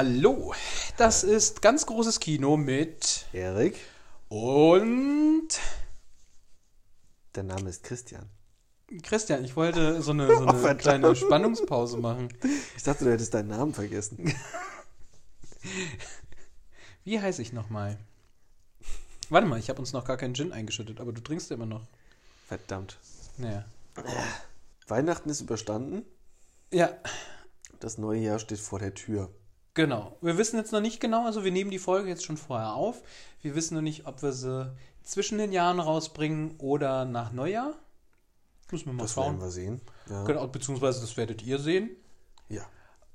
Hallo, das ist ganz großes Kino mit Erik, und der Name ist Christian. Christian. Ich wollte so eine, so eine verdammt. kleine Spannungspause machen. Ich dachte, du hättest deinen Namen vergessen. Wie heiße ich nochmal? Warte mal, ich habe uns noch gar keinen Gin eingeschüttet, aber du trinkst ja immer noch. Verdammt. Naja. Weihnachten ist überstanden. Ja, Das neue Jahr steht vor der Tür. Genau. Wir wissen jetzt noch nicht genau, also wir nehmen die Folge jetzt schon vorher auf. Wir wissen noch nicht, ob wir sie zwischen den Jahren rausbringen oder nach Neujahr. Müssen wir mal Das schauen. werden wir sehen. Ja. Genau, beziehungsweise das werdet ihr sehen. ja.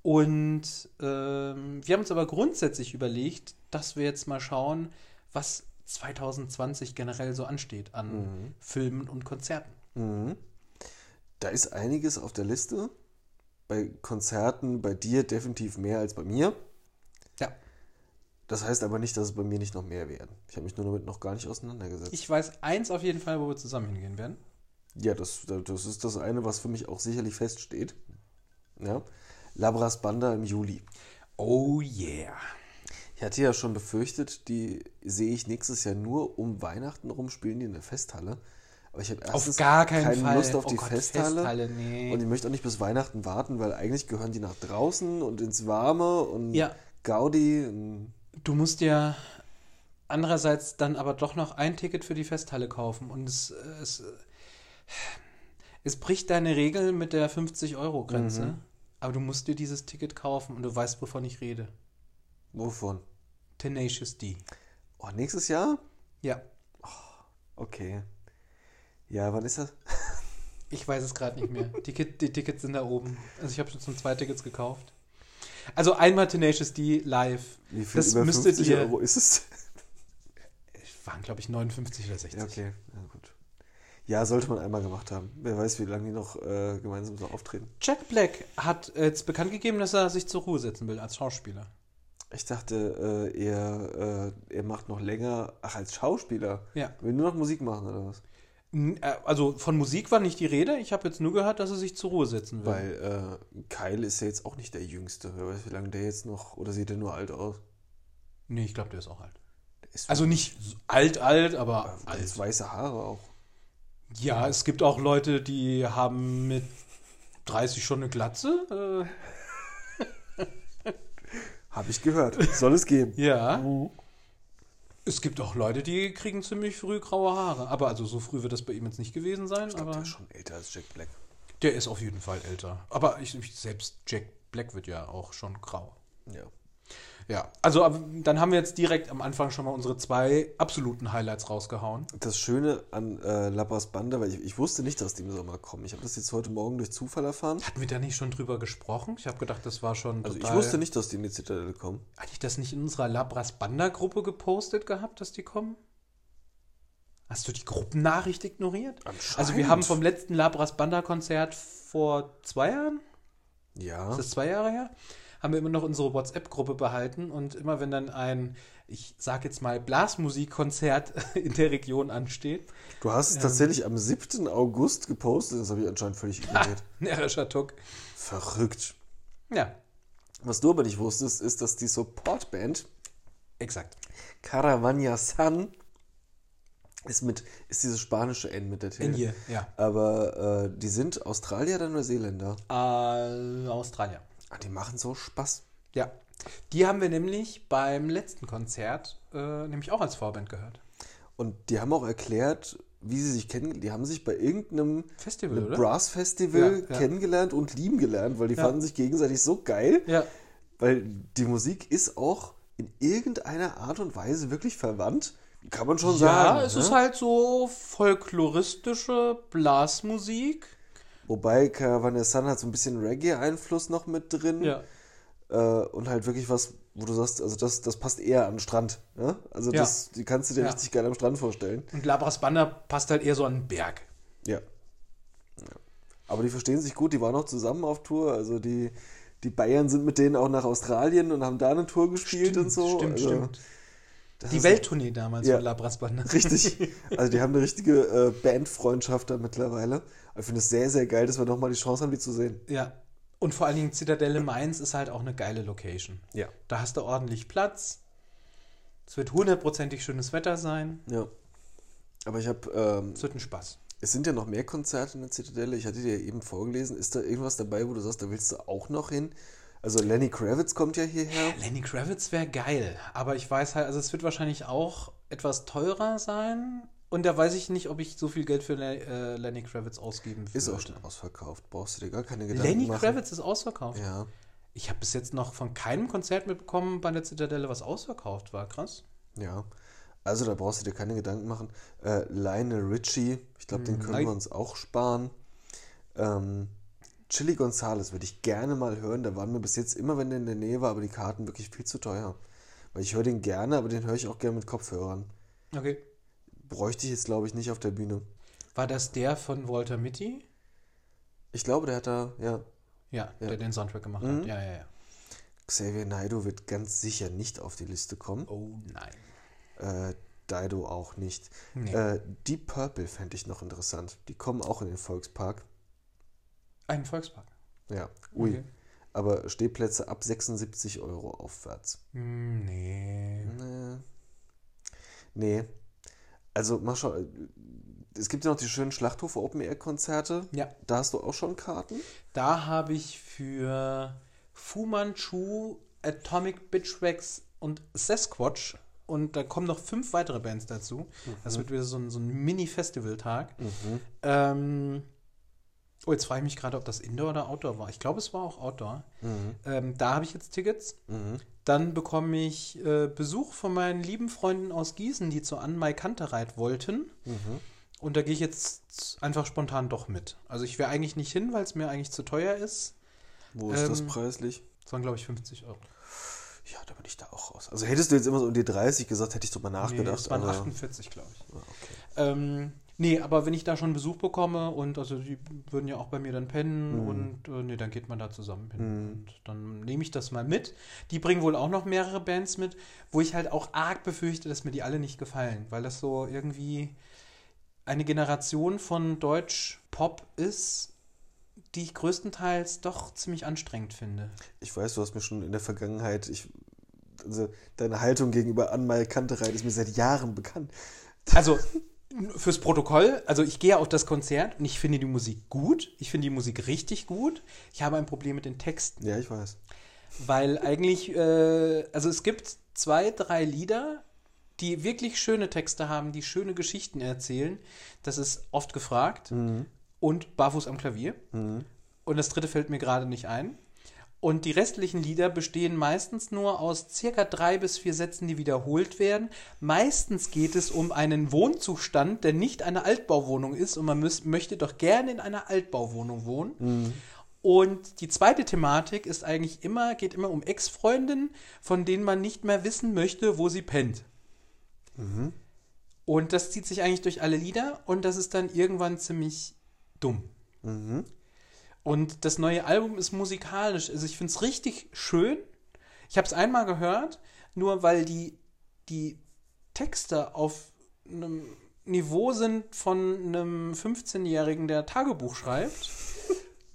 Und ähm, wir haben uns aber grundsätzlich überlegt, dass wir jetzt mal schauen, was 2020 generell so ansteht an Filmen und Konzerten. Mhm. Da ist einiges auf der Liste. Bei Konzerten, bei dir definitiv mehr als bei mir. Ja, Das heißt aber nicht, dass es bei mir nicht noch mehr werden. Ich habe mich nur damit noch gar nicht auseinandergesetzt. ich weiß eins auf jeden Fall, wo wir zusammen hingehen werden. ja, das, das ist das eine, was für mich auch sicherlich feststeht. Ja. Labras Banda im Juli. Oh yeah. Ich hatte ja schon befürchtet, die sehe ich nächstes Jahr nur um Weihnachten rum, spielen die in der Festhalle. Aber ich habe erstens gar keinen keine Fall. Lust auf Oh die Gott, Festhalle. Festhalle, nee. Und ich möchte auch nicht bis Weihnachten warten, weil eigentlich gehören die nach draußen und ins Warme und Ja. Gaudi. Und Du musst ja andererseits dann aber doch noch ein Ticket für die Festhalle kaufen und es, es, es bricht deine Regel mit der 50-Euro-Grenze, aber du musst dir dieses Ticket kaufen und du weißt, wovon ich rede. wovon? Tenacious D. Oh, nächstes Jahr? Ja, Okay. Ja, wann ist das? ich weiß es gerade nicht mehr. Die, die Tickets sind da oben. Also ich habe schon zwei Tickets gekauft. Also einmal Tenacious D live. Wie viel das über müsstet 50 ihr. Euro ist es? Waren, glaube ich, 59 oder 60. Ja, okay. Ja, gut. Ja, sollte man einmal gemacht haben. Wer weiß, wie lange die noch äh, gemeinsam so auftreten. Jack Black hat jetzt bekannt gegeben, dass er sich zur Ruhe setzen will als Schauspieler. Ich dachte, äh, er, äh, er macht noch länger, ach, als Schauspieler. Ja. Will nur noch Musik machen oder was? Äh, Also von Musik war nicht die Rede. Ich habe jetzt nur gehört, dass er sich zur Ruhe setzen will. Weil äh, Kyle ist ja jetzt auch nicht der Jüngste. Wer weiß, wie lange der jetzt noch, oder sieht er nur alt aus? nee, ich glaube, der ist auch alt. Der ist Also nicht alt, alt, aber der alt. hat weiße Haare auch. Ja, es gibt auch Leute, die haben mit 30 schon eine Glatze. Habe ich gehört. Soll es geben. Äh, ja. Es gibt auch Leute, die kriegen ziemlich früh graue Haare. Aber also so früh wird das bei ihm jetzt nicht gewesen sein. Ich glaube, aber der ist schon älter als Jack Black. der ist auf jeden Fall älter. Aber ich, ich, selbst Jack Black wird ja auch schon grau. Ja. Ja, also aber dann haben wir jetzt direkt am Anfang schon mal unsere zwei absoluten Highlights rausgehauen. Das Schöne an äh, Labras Banda, weil ich, ich wusste nicht, dass die im Sommer kommen. Ich habe das jetzt heute Morgen durch Zufall erfahren. Hatten wir da nicht schon drüber gesprochen? Ich habe gedacht, das war schon Also ich wusste nicht, dass die in die Zitadelle kommen. Hatte ich das nicht in unserer Labras Banda Gruppe gepostet gehabt, dass die kommen? Hast du die Gruppennachricht ignoriert? Also wir haben vom letzten Labras Banda Konzert vor zwei Jahren, Ja. ist das zwei Jahre her, haben wir immer noch unsere WhatsApp-Gruppe behalten und immer wenn dann ein, ich sag jetzt mal, Blasmusikkonzert in der Region ansteht, Du hast es tatsächlich am 7. August gepostet. Das habe ich anscheinend völlig ignoriert. närrischer Tuck. Verrückt. Ja, Was du aber nicht wusstest, ist, dass die Supportband exakt. Caravana San ist mit, ist dieses spanische N mit der T. In hier, ja. Aber äh, die sind Australier oder Neuseeländer? Äh, Australier. Ah, die machen so Spaß. Ja. Die haben wir nämlich beim letzten Konzert äh, nämlich auch als Vorband gehört. Und die haben auch erklärt, wie sie sich kennen. Die haben sich bei irgendeinem Festival, einem oder? Brass Festival Ja, ja. kennengelernt und lieben gelernt, weil die Ja. fanden sich gegenseitig so geil. Ja. Weil die Musik ist auch in irgendeiner Art und Weise wirklich verwandt. Kann man schon sagen. Ja, es ne? ist halt so folkloristische Blasmusik. Wobei Caravana Sun hat so ein bisschen Reggae-Einfluss noch mit drin. Ja. Äh, und halt wirklich was, wo du sagst, also das, das passt eher an den Strand. Ne? Also Ja. das, die kannst du dir Ja. richtig geil am Strand vorstellen. Und Labras Banda passt halt eher so an den Berg. Ja. Aber die verstehen sich gut, die waren auch zusammen auf Tour. Also die, die Bayern sind mit denen auch nach Australien und haben da eine Tour gespielt und so. Stimmt, also, stimmt. Das Die Welttournee damals Ja. von Labras Banda. Richtig. Also die haben eine richtige äh, Bandfreundschaft da mittlerweile. Ich finde es sehr, sehr geil, dass wir nochmal die Chance haben, die zu sehen. Ja. Und vor allen Dingen Zitadelle Mainz ist halt auch eine geile Location. Ja. Da hast du ordentlich Platz. Es wird hundertprozentig schönes Wetter sein. Ja. Aber ich habe, ähm, Es wird ein Spaß. es sind ja noch mehr Konzerte in der Zitadelle. Ich hatte dir eben vorgelesen. Ist da irgendwas dabei, wo du sagst, da willst du auch noch hin? Also Lenny Kravitz kommt ja hierher. Lenny Kravitz wäre geil, aber ich weiß halt, also es wird wahrscheinlich auch etwas teurer sein. Und da weiß ich nicht, ob ich so viel Geld für äh, Lenny Kravitz ausgeben würde. Ist auch schon ausverkauft. Brauchst du dir gar keine Gedanken Lenny machen. Kravitz ist ausverkauft. Ja. Ich habe bis jetzt noch von keinem Konzert mitbekommen bei der Zitadelle, was ausverkauft war. Krass. Ja. Also da brauchst du dir keine Gedanken machen. Äh, Lionel Richie, ich glaube, den können nein. wir uns auch sparen. Ähm, Chili Gonzales würde ich gerne mal hören. Da waren wir bis jetzt immer, wenn der in der Nähe war, aber die Karten wirklich viel zu teuer. Weil ich höre den gerne, aber den höre ich auch gerne mit Kopfhörern. Okay. Bräuchte ich jetzt, glaube ich, nicht auf der Bühne. War das der von Walter Mitty? Ich glaube, der hat da, ja, Ja, Ja. der den Soundtrack gemacht Mhm. hat. Ja, ja, ja. Xavier Naidoo wird ganz sicher nicht auf die Liste kommen. Oh nein. Äh, Dido auch nicht. Nee. Äh, Deep Purple fände ich noch interessant. Die kommen auch in den Volkspark. Ein Volkspark. Ja, ui. Okay. Aber Stehplätze ab 76 Euro aufwärts. Hm, Nee. Nee. Nee. Also, mach schon. Es gibt ja noch die schönen Schlachthof Open Air Konzerte. Ja. Da hast du auch schon Karten. Da habe ich für Fu Manchu, Atomic Bitchwax und Sasquatch und da kommen noch fünf weitere Bands dazu. Das wird wieder so ein, so ein Mini-Festival-Tag. Ähm, oh, jetzt frage ich mich gerade, ob das Indoor oder Outdoor war. Ich glaube, es war auch Outdoor. Ähm, da habe ich jetzt Tickets. Dann bekomme ich äh, Besuch von meinen lieben Freunden aus Gießen, die zur Anmai Kantereit wollten. Und da gehe ich jetzt einfach spontan doch mit. Also ich wäre eigentlich nicht hin, weil es mir eigentlich zu teuer ist. Wo ist das Ähm, preislich? Das waren, glaube ich, 50 Euro. Ja, da bin ich da auch raus. Also hättest du jetzt immer so um die 30 gesagt, hätte ich drüber Nee, nachgedacht. das waren aber, 48, glaube ich. Ah, okay. Ähm, nee, aber wenn ich da schon Besuch bekomme und also die würden ja auch bei mir dann pennen Mhm. und äh, nee, dann geht man da zusammen hin. Und dann nehme ich das mal mit. Die bringen wohl auch noch mehrere Bands mit, wo ich halt auch arg befürchte, dass mir die alle nicht gefallen, weil das so irgendwie eine Generation von Deutsch-Pop ist, die ich größtenteils doch ziemlich anstrengend finde. Ich weiß, du hast mir schon in der Vergangenheit, ich, also deine Haltung gegenüber Anmal Kantereit ist mir seit Jahren bekannt. Also fürs Protokoll, also ich gehe auf das Konzert und ich finde die Musik gut. Ich finde die Musik richtig gut. Ich habe ein Problem mit den Texten, Ja, ich weiß. weil eigentlich, äh, also es gibt zwei, drei Lieder, die wirklich schöne Texte haben, die schöne Geschichten erzählen. Das ist oft gefragt und Barfuß am Klavier. Und das dritte fällt mir gerade nicht ein. Und die restlichen Lieder bestehen meistens nur aus circa drei bis vier Sätzen, die wiederholt werden. Meistens geht es um einen Wohnzustand, der nicht eine Altbauwohnung ist und man müß, möchte doch gerne in einer Altbauwohnung wohnen. Und die zweite Thematik ist eigentlich immer, geht immer um Ex-Freundinnen, von denen man nicht mehr wissen möchte, wo sie pennt. Und das zieht sich eigentlich durch alle Lieder und das ist dann irgendwann ziemlich dumm. Und das neue Album ist musikalisch. Also ich finde es richtig schön. Ich habe es einmal gehört, nur weil die, die Texte auf einem Niveau sind von einem 15-Jährigen, der Tagebuch schreibt,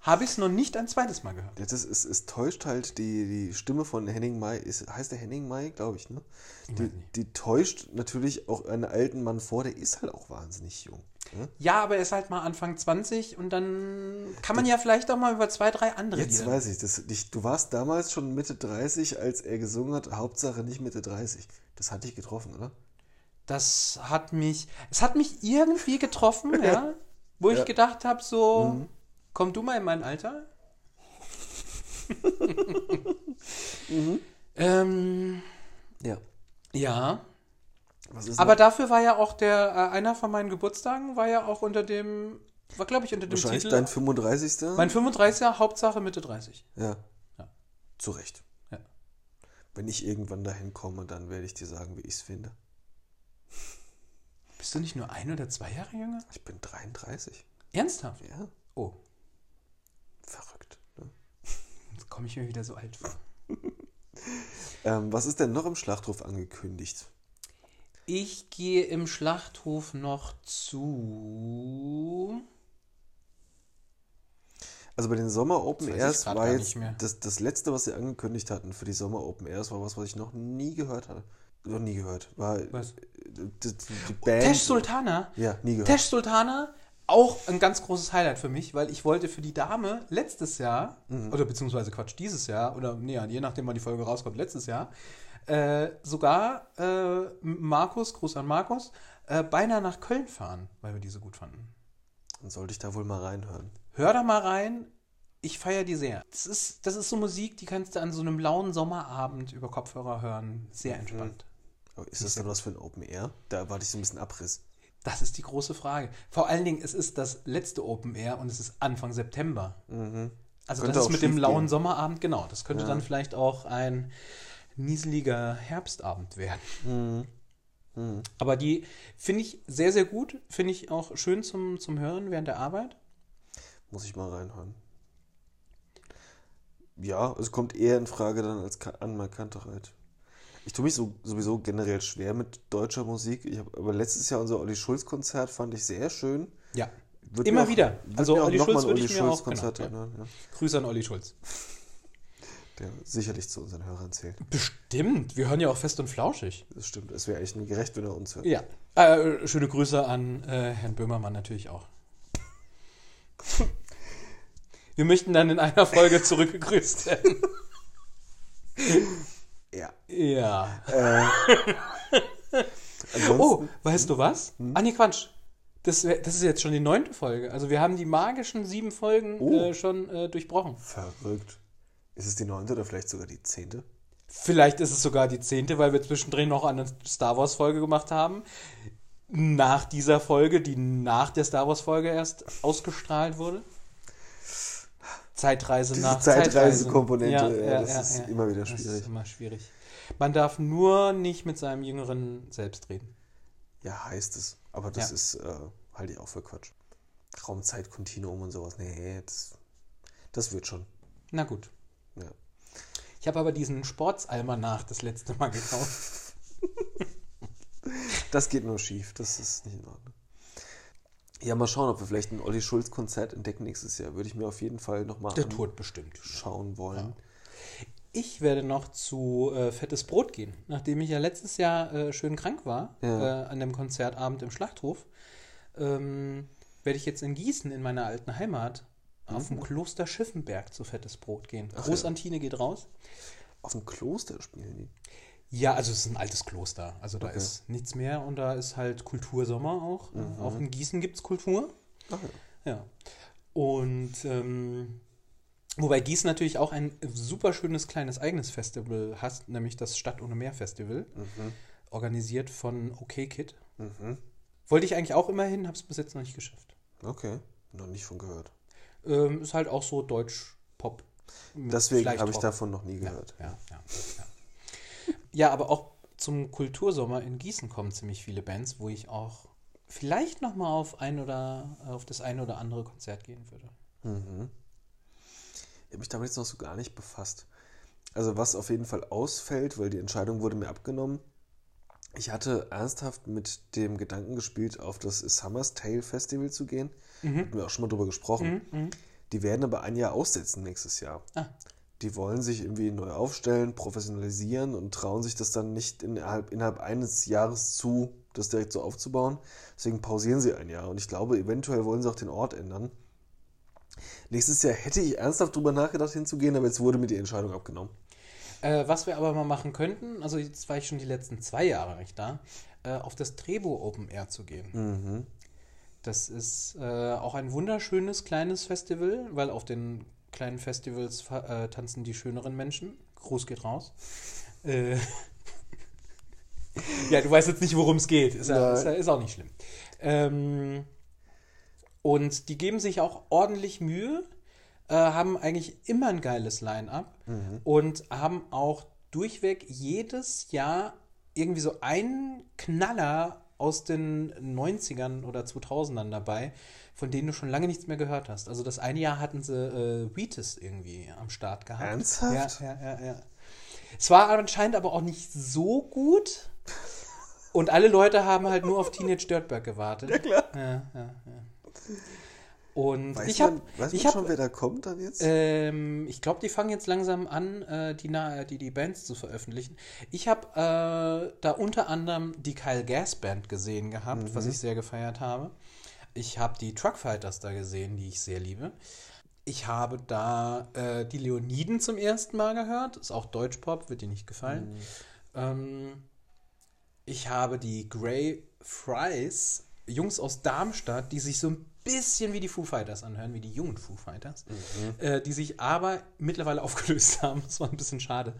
habe ich es noch nicht ein zweites Mal gehört. Das ist, es täuscht halt die, die Stimme von Henning May. Ist, heißt der Henning May, glaube ich, ne? Die, weiß nicht. die täuscht natürlich auch einen alten Mann vor, der ist halt auch wahnsinnig jung. Ne? Ja, aber er ist halt mal Anfang 20 und dann kann man ja vielleicht auch mal über zwei, drei andere Jetzt Lieder. weiß ich, das, dich, du warst damals schon Mitte 30, als er gesungen hat, Hauptsache nicht Mitte 30. Das hat dich getroffen, oder? Das hat mich, es hat mich irgendwie getroffen, ja, wo ich Ja. gedacht habe, so, komm du mal in mein Alter. ähm, Ja. ja, aber noch? dafür war ja auch der, äh, einer von meinen Geburtstagen war ja auch unter dem, war glaube ich unter dem wahrscheinlich Titel, dein 35. mein 35er, Hauptsache Mitte 30. ja. Ja. Zu Recht. Ja. Wenn ich irgendwann dahin komme, dann werde ich dir sagen, wie ich es finde. Bist du nicht nur ein oder zwei Jahre jünger? Ich bin 33. Ernsthaft? Ja. Oh, Verrückt. Ne? jetzt komme ich mir wieder so alt vor. Ähm, was ist denn noch im Schlachtruf angekündigt? Ich gehe im Schlachthof noch zu. Also bei den Sommer Open Airs war jetzt das, das letzte, was sie angekündigt hatten für die Sommer Open Airs, war was, was ich noch nie gehört hatte. Noch nie gehört. War Was? Die, die Band. Tesh Sultana. Ja, nie gehört. Tesh Sultana, auch ein ganz großes Highlight für mich, weil ich wollte für die Dame letztes Jahr, Mhm. oder beziehungsweise Quatsch, dieses Jahr, oder nee, je nachdem, wann die Folge rauskommt, letztes Jahr, äh, sogar äh, Markus, Gruß an Markus, äh, beinahe nach Köln fahren, weil wir die so gut fanden. Dann sollte ich da wohl mal reinhören. Hör da mal rein. Ich feiere die sehr. Das ist, das ist so Musik, die kannst du an so einem lauen Sommerabend über Kopfhörer hören. Sehr Mhm. entspannt. Aber ist das dann was für ein Open Air? Da erwarte ich so ein bisschen Abriss. Das ist die große Frage. Vor allen Dingen, es ist das letzte Open Air und es ist Anfang September. Also Könnte das ist mit dem lauen gehen. Sommerabend, genau. Das könnte dann vielleicht auch ein nieseliger Herbstabend werden. Mhm. Aber die finde ich sehr, sehr gut. Finde ich auch schön zum, zum Hören während der Arbeit. Muss ich mal reinhören. Ja, es kommt eher in Frage dann als Ka- Anmal Kantereit. Ich tue mich so, sowieso generell schwer mit deutscher Musik. Ich hab, aber letztes Jahr unser Olli Schulz-Konzert fand ich sehr schön. Ja. Würd Immer auch- wieder. Also Olli Schulz würde ich mir auch- Schulz-Konzert genau, ja. ja. Grüße an Olli Schulz. Der sicherlich zu unseren Hörern zählt. Bestimmt. Wir hören ja auch fest und flauschig. Das stimmt. Es wäre eigentlich nur gerecht, wenn er uns hört. Ja. Äh, schöne Grüße an äh, Herrn Böhmermann natürlich auch. Wir möchten dann in einer Folge zurückgegrüßt werden. Ja. Ja. Ansonsten, Oh, weißt du was? Hm? Ah, nee, Quatsch. Das, das ist jetzt schon die neunte Folge. Also wir haben die magischen sieben Folgen Oh. äh, schon äh, durchbrochen. Verrückt. Ist es die neunte oder vielleicht sogar die zehnte? Vielleicht ist es sogar die zehnte, weil wir zwischendrin noch eine Star Wars Folge gemacht haben. Nach dieser Folge, die nach der Star Wars Folge erst ausgestrahlt wurde. Zeitreise Diese nach Zeitreisekomponente, Zeitreise. ja, das ist immer wieder Das schwierig. ist immer schwierig. Man darf nur nicht mit seinem jüngeren Selbst reden. Ja, heißt es. Aber das Ja. ist, äh, halte ich auch für Quatsch. Raumzeitkontinuum und sowas. Nee, das, das wird schon. Na gut. Ja. Ich habe aber diesen Sportsalmanach das letzte Mal gekauft. Das geht nur schief. Das ist nicht in Ordnung. Ja, mal schauen, ob wir vielleicht ein Olli Schulz-Konzert entdecken nächstes Jahr. Würde ich mir auf jeden Fall nochmal Der tut bestimmt. anschauen wollen. Ich werde noch zu äh, Fettes Brot gehen, nachdem ich ja letztes Jahr äh, schön krank war Ja. äh, an dem Konzertabend im Schlachthof. Ähm, werde ich jetzt in Gießen, in meiner alten Heimat, auf dem Kloster Schiffenberg zu Fettes Brot gehen. Mhm. Ach Großantine geht raus. Auf dem Kloster spielen die. Ja, also es ist ein altes Kloster. Also da Okay. ist nichts mehr und da ist halt Kultursommer auch. Mhm. Auch in Gießen gibt es Kultur. Ach ja. Ja. Und ähm, wobei Gießen natürlich auch ein super schönes kleines eigenes Festival hat, nämlich das Stadt ohne Meer Festival, organisiert von OK Kid. Mhm. Wollte ich eigentlich auch immer hin, habe es bis jetzt noch nicht geschafft. Okay. Noch nicht von gehört. Ähm, ist halt auch so Deutsch-Pop. Deswegen habe ich davon noch nie gehört. Ja, ja, ja. ja, aber auch zum Kultursommer in Gießen kommen ziemlich viele Bands, wo ich auch vielleicht noch mal auf ein oder auf das eine oder andere Konzert gehen würde. Ich habe mich damit jetzt noch so gar nicht befasst. Also was auf jeden Fall ausfällt, weil die Entscheidung wurde mir abgenommen. Ich hatte ernsthaft mit dem Gedanken gespielt, auf das Summer's Tale Festival zu gehen. Hatten wir auch schon mal drüber gesprochen. Die werden aber ein Jahr aussetzen nächstes Jahr. Ah. Die wollen sich irgendwie neu aufstellen, professionalisieren und trauen sich das dann nicht innerhalb, innerhalb eines Jahres zu, das direkt so aufzubauen. Deswegen pausieren sie ein Jahr. Und ich glaube, eventuell wollen sie auch den Ort ändern. Nächstes Jahr hätte ich ernsthaft drüber nachgedacht, hinzugehen, aber jetzt wurde mir die Entscheidung abgenommen. Äh, was wir aber mal machen könnten, also jetzt war ich schon die letzten zwei Jahre nicht da, äh, auf das Trebo Open Air zu gehen. Mhm. Das ist äh, auch ein wunderschönes kleines Festival, weil auf den kleinen Festivals äh, tanzen die schöneren Menschen. Gruß geht raus. Äh, ja, du weißt jetzt nicht, worum es geht. Ist, ja, ist, ist auch nicht schlimm. Ähm, und die geben sich auch ordentlich Mühe, äh, haben eigentlich immer ein geiles Line-up und haben auch durchweg jedes Jahr irgendwie so einen Knaller aus den 90ern oder 2000ern dabei, von denen du schon lange nichts mehr gehört hast. Also das eine Jahr hatten sie äh, Wheatus irgendwie am Start gehabt. Ernsthaft? Ja, ja, ja, ja. Es war anscheinend aber auch nicht so gut. Und alle Leute haben halt nur auf Teenage Dirtbag gewartet. Ja, klar. Ja, ja, ja. Und Weiß ich habe, weiß ich habe, schon, wer da kommt dann jetzt? ähm, ich glaube, die fangen jetzt langsam an, äh, die, die, die Bands zu veröffentlichen. Ich habe äh, da unter anderem die Kyle Gas Band gesehen gehabt, was ich sehr gefeiert habe. Ich habe die Truckfighters da gesehen, die ich sehr liebe. Ich habe da äh, die Leoniden zum ersten Mal gehört. Ist auch Deutschpop, wird dir nicht gefallen. Ähm, ich habe die Grey Fries, Jungs aus Darmstadt, die sich so ein bisschen wie die Foo Fighters anhören, wie die jungen Foo Fighters, äh, die sich aber mittlerweile aufgelöst haben. Das war ein bisschen schade.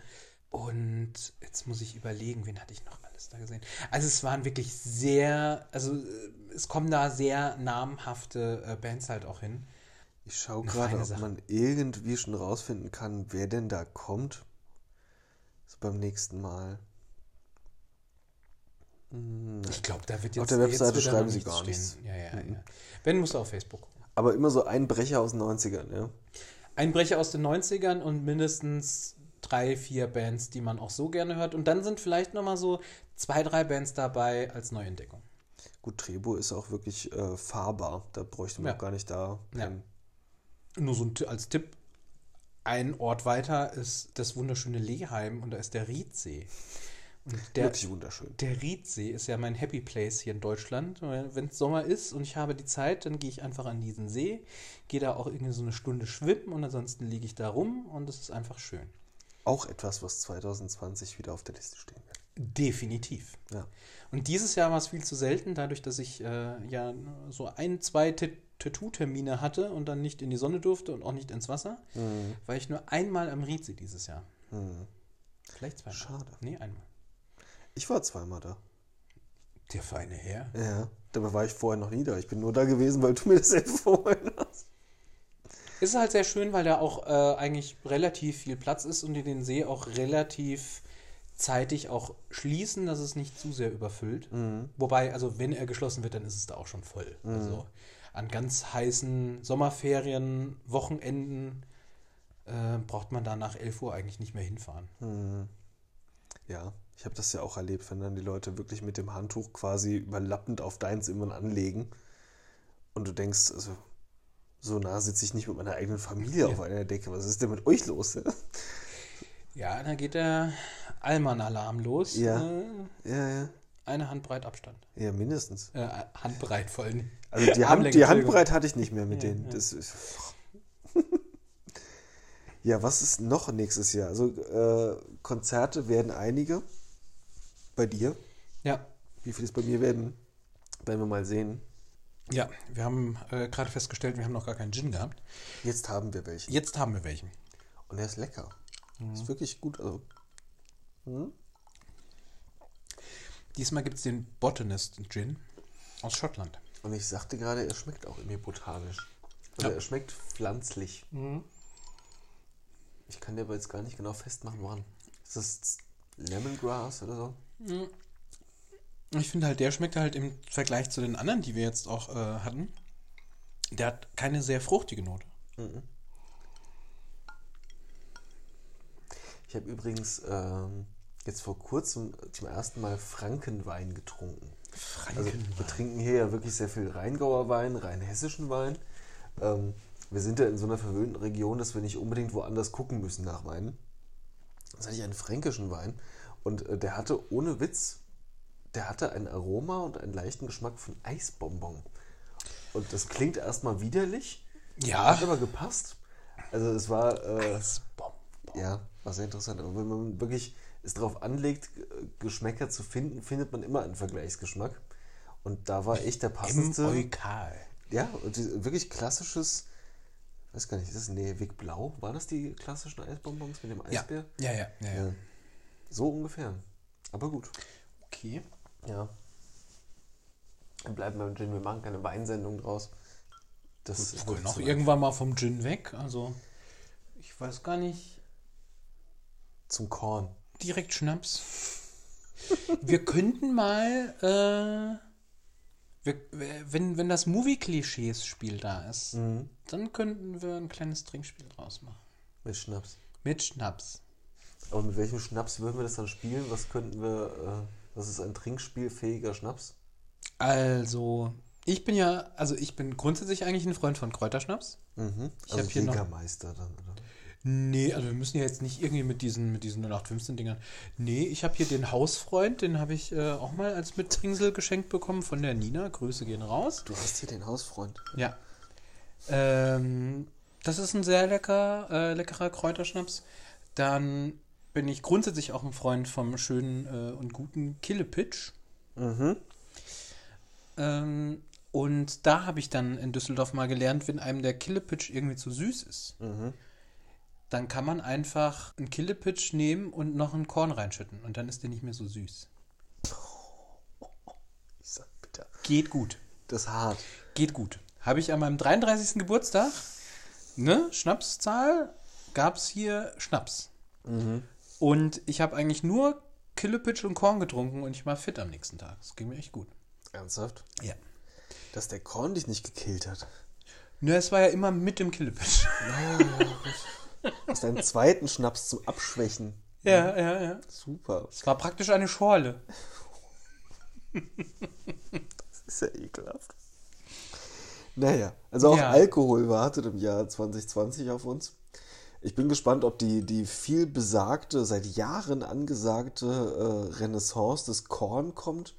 Und jetzt muss ich überlegen, wen hatte ich noch alles da gesehen? Also es waren wirklich sehr, also äh, es kommen da sehr namhafte äh, Bands halt auch hin. Ich schaue gerade, ob Sache. man irgendwie schon rausfinden kann, wer denn da kommt. So beim nächsten Mal. Hm, Ich glaube, da wird jetzt Auf der Webseite schreiben sie gar nichts. Ja, ja, ja. Wenn, musst du auf Facebook. Aber immer so ein Brecher aus den 90ern, ja. Ein Brecher aus den 90ern und mindestens drei, vier Bands, die man auch so gerne hört. Und dann sind vielleicht nochmal so zwei, drei Bands dabei als Neuentdeckung. Gut, Trebo ist auch wirklich äh, fahrbar. Da bräuchte man Ja. auch gar nicht da. Ja. Nur so als Tipp, ein Ort weiter ist das wunderschöne Leheim und da ist der Riedsee. Der, Wirklich wunderschön. der Riedsee ist ja mein Happy Place hier in Deutschland. Wenn es Sommer ist und ich habe die Zeit, dann gehe ich einfach an diesen See, gehe da auch irgendwie so eine Stunde schwimmen und ansonsten liege ich da rum und es ist einfach schön. Auch etwas, was 2020 wieder auf der Liste stehen wird. Definitiv. Ja. Und dieses Jahr war es viel zu selten, dadurch, dass ich äh, ja so ein, zwei Tat- Tattoo-Termine hatte und dann nicht in die Sonne durfte und auch nicht ins Wasser, Mhm. war ich nur einmal am Riedsee dieses Jahr. Mhm. Vielleicht zweimal. Schade. Nee, einmal. Ich war zweimal da. Der feine Herr. Ja. Dabei war ich vorher noch nie da. Ich bin nur da gewesen, weil du mir das empfohlen hast. Ist halt sehr schön, weil da auch äh, eigentlich relativ viel Platz ist und die den See auch relativ zeitig auch schließen, dass es nicht zu sehr überfüllt. Wobei, also wenn er geschlossen wird, dann ist es da auch schon voll. Also an ganz heißen Sommerferien, Wochenenden äh, braucht man da nach 11 Uhr eigentlich nicht mehr hinfahren. Ja, ich habe das ja auch erlebt, wenn dann die Leute wirklich mit dem Handtuch quasi überlappend auf deins immer anlegen und du denkst, also so nah sitze ich nicht mit meiner eigenen Familie auf einer Decke. Was ist denn mit euch los? Ja, da geht der Allmann-Alarm los. Ja. Äh, ja, ja. eine Handbreit Abstand. Ja, mindestens. Äh, Handbreit vor allem. Also die, Hand, die. Handbreit hatte ich nicht mehr mit Ja, denen. ja. Das ist ja, was ist noch nächstes Jahr? Also äh, Konzerte werden einige. Bei dir. Ja, Wie viel es bei mir werden, werden wir mal sehen. ja, wir haben äh, gerade festgestellt, wir haben noch gar keinen Gin gehabt. Jetzt haben wir welche. Jetzt haben wir welchen. Und er ist lecker. Mhm. Ist wirklich gut. Also, Diesmal gibt es den Botanist Gin aus Schottland. und ich sagte gerade, er schmeckt auch irgendwie botanisch. Also Ja. er schmeckt pflanzlich. Ich kann dir aber jetzt gar nicht genau festmachen, woran. Ist das Lemongrass oder so? Ich finde halt, der schmeckt halt im Vergleich zu den anderen, die wir jetzt auch äh, hatten. Der hat keine sehr fruchtige Note. Ich habe übrigens ähm, jetzt vor kurzem zum ersten Mal Frankenwein getrunken. Also wir trinken hier ja wirklich sehr viel Rheingauer Wein, rein hessischen Wein. Ähm, wir sind ja in so einer verwöhnten Region, dass wir nicht unbedingt woanders gucken müssen nach Weinen. Jetzt hatte ich einen fränkischen Wein und äh, der hatte ohne Witz, der hatte ein Aroma und einen leichten Geschmack von Eisbonbon. Und das klingt erstmal widerlich, Ja. hat aber gepasst. Also es war äh, Eisbomben. ja, war sehr interessant. Aber wenn man wirklich es darauf anlegt, Geschmäcker zu finden, findet man immer einen Vergleichsgeschmack. Und da war echt der passendste. Eukal. Ja, und die, wirklich klassisches, weiß gar nicht, ist das Neewig Blau? Waren das die klassischen Eisbonbons mit dem Ja. Eisbär? Ja, ja, ja, ja. Ja. So ungefähr. Aber gut. Okay. Ja. Wir bleiben beim Gin, wir machen keine Weinsendung draus. Das Wir können auch irgendwann mal vom Gin weg. Also, ich weiß gar nicht. Zum Korn. Direkt Schnaps. wir könnten mal, äh, wir, wenn, wenn das Movie-Klischees-Spiel da ist, dann könnten wir ein kleines Trinkspiel draus machen. Mit Schnaps. Mit Schnaps. Aber mit welchem Schnaps würden wir das dann spielen? Was könnten wir, äh, was ist ein trinkspielfähiger Schnaps? Also, Ich bin ja, also ich bin grundsätzlich eigentlich ein Freund von Kräuterschnaps. Mhm. Ich also hab hier noch- Jägermeister dann, oder? Nee, also wir müssen ja jetzt nicht irgendwie mit diesen, mit diesen 0815-Dingern. Nee, ich habe hier den Hausfreund, den habe ich äh, auch mal als Mitbringsel geschenkt bekommen von der Nina. Grüße gehen raus. Du hast hier den Hausfreund. Ja. Ähm, das ist ein sehr lecker, äh, leckerer Kräuterschnaps. Dann bin ich grundsätzlich auch ein Freund vom schönen äh, und guten Killepitch. Mhm. Ähm, und da habe ich dann in Düsseldorf mal gelernt, wenn einem der Killepitch irgendwie zu süß ist, Mhm. dann kann man einfach einen Killepitch nehmen und noch ein Korn reinschütten. Und dann ist der nicht mehr so süß. Ich sag bitte. Geht gut. Das ist hart. Geht gut. Habe ich an meinem 33. Geburtstag, ne, Schnapszahl, gab es hier Schnaps. Und ich habe eigentlich nur Killepitch und Korn getrunken und ich war fit am nächsten Tag. Das ging mir echt gut. Ernsthaft? Ja. Dass der Korn dich nicht gekillt hat. Ne, es war ja immer mit dem Killepitch. Hast deinen zweiten Schnaps zum Abschwächen. ja, ja, ja. Super. Es war praktisch eine Schorle. Das ist ja ekelhaft. Naja, also auch Ja. Alkohol wartet im Jahr 2020 auf uns. Ich bin gespannt, ob die, die viel besagte, seit Jahren angesagte äh, Renaissance des Korn kommt.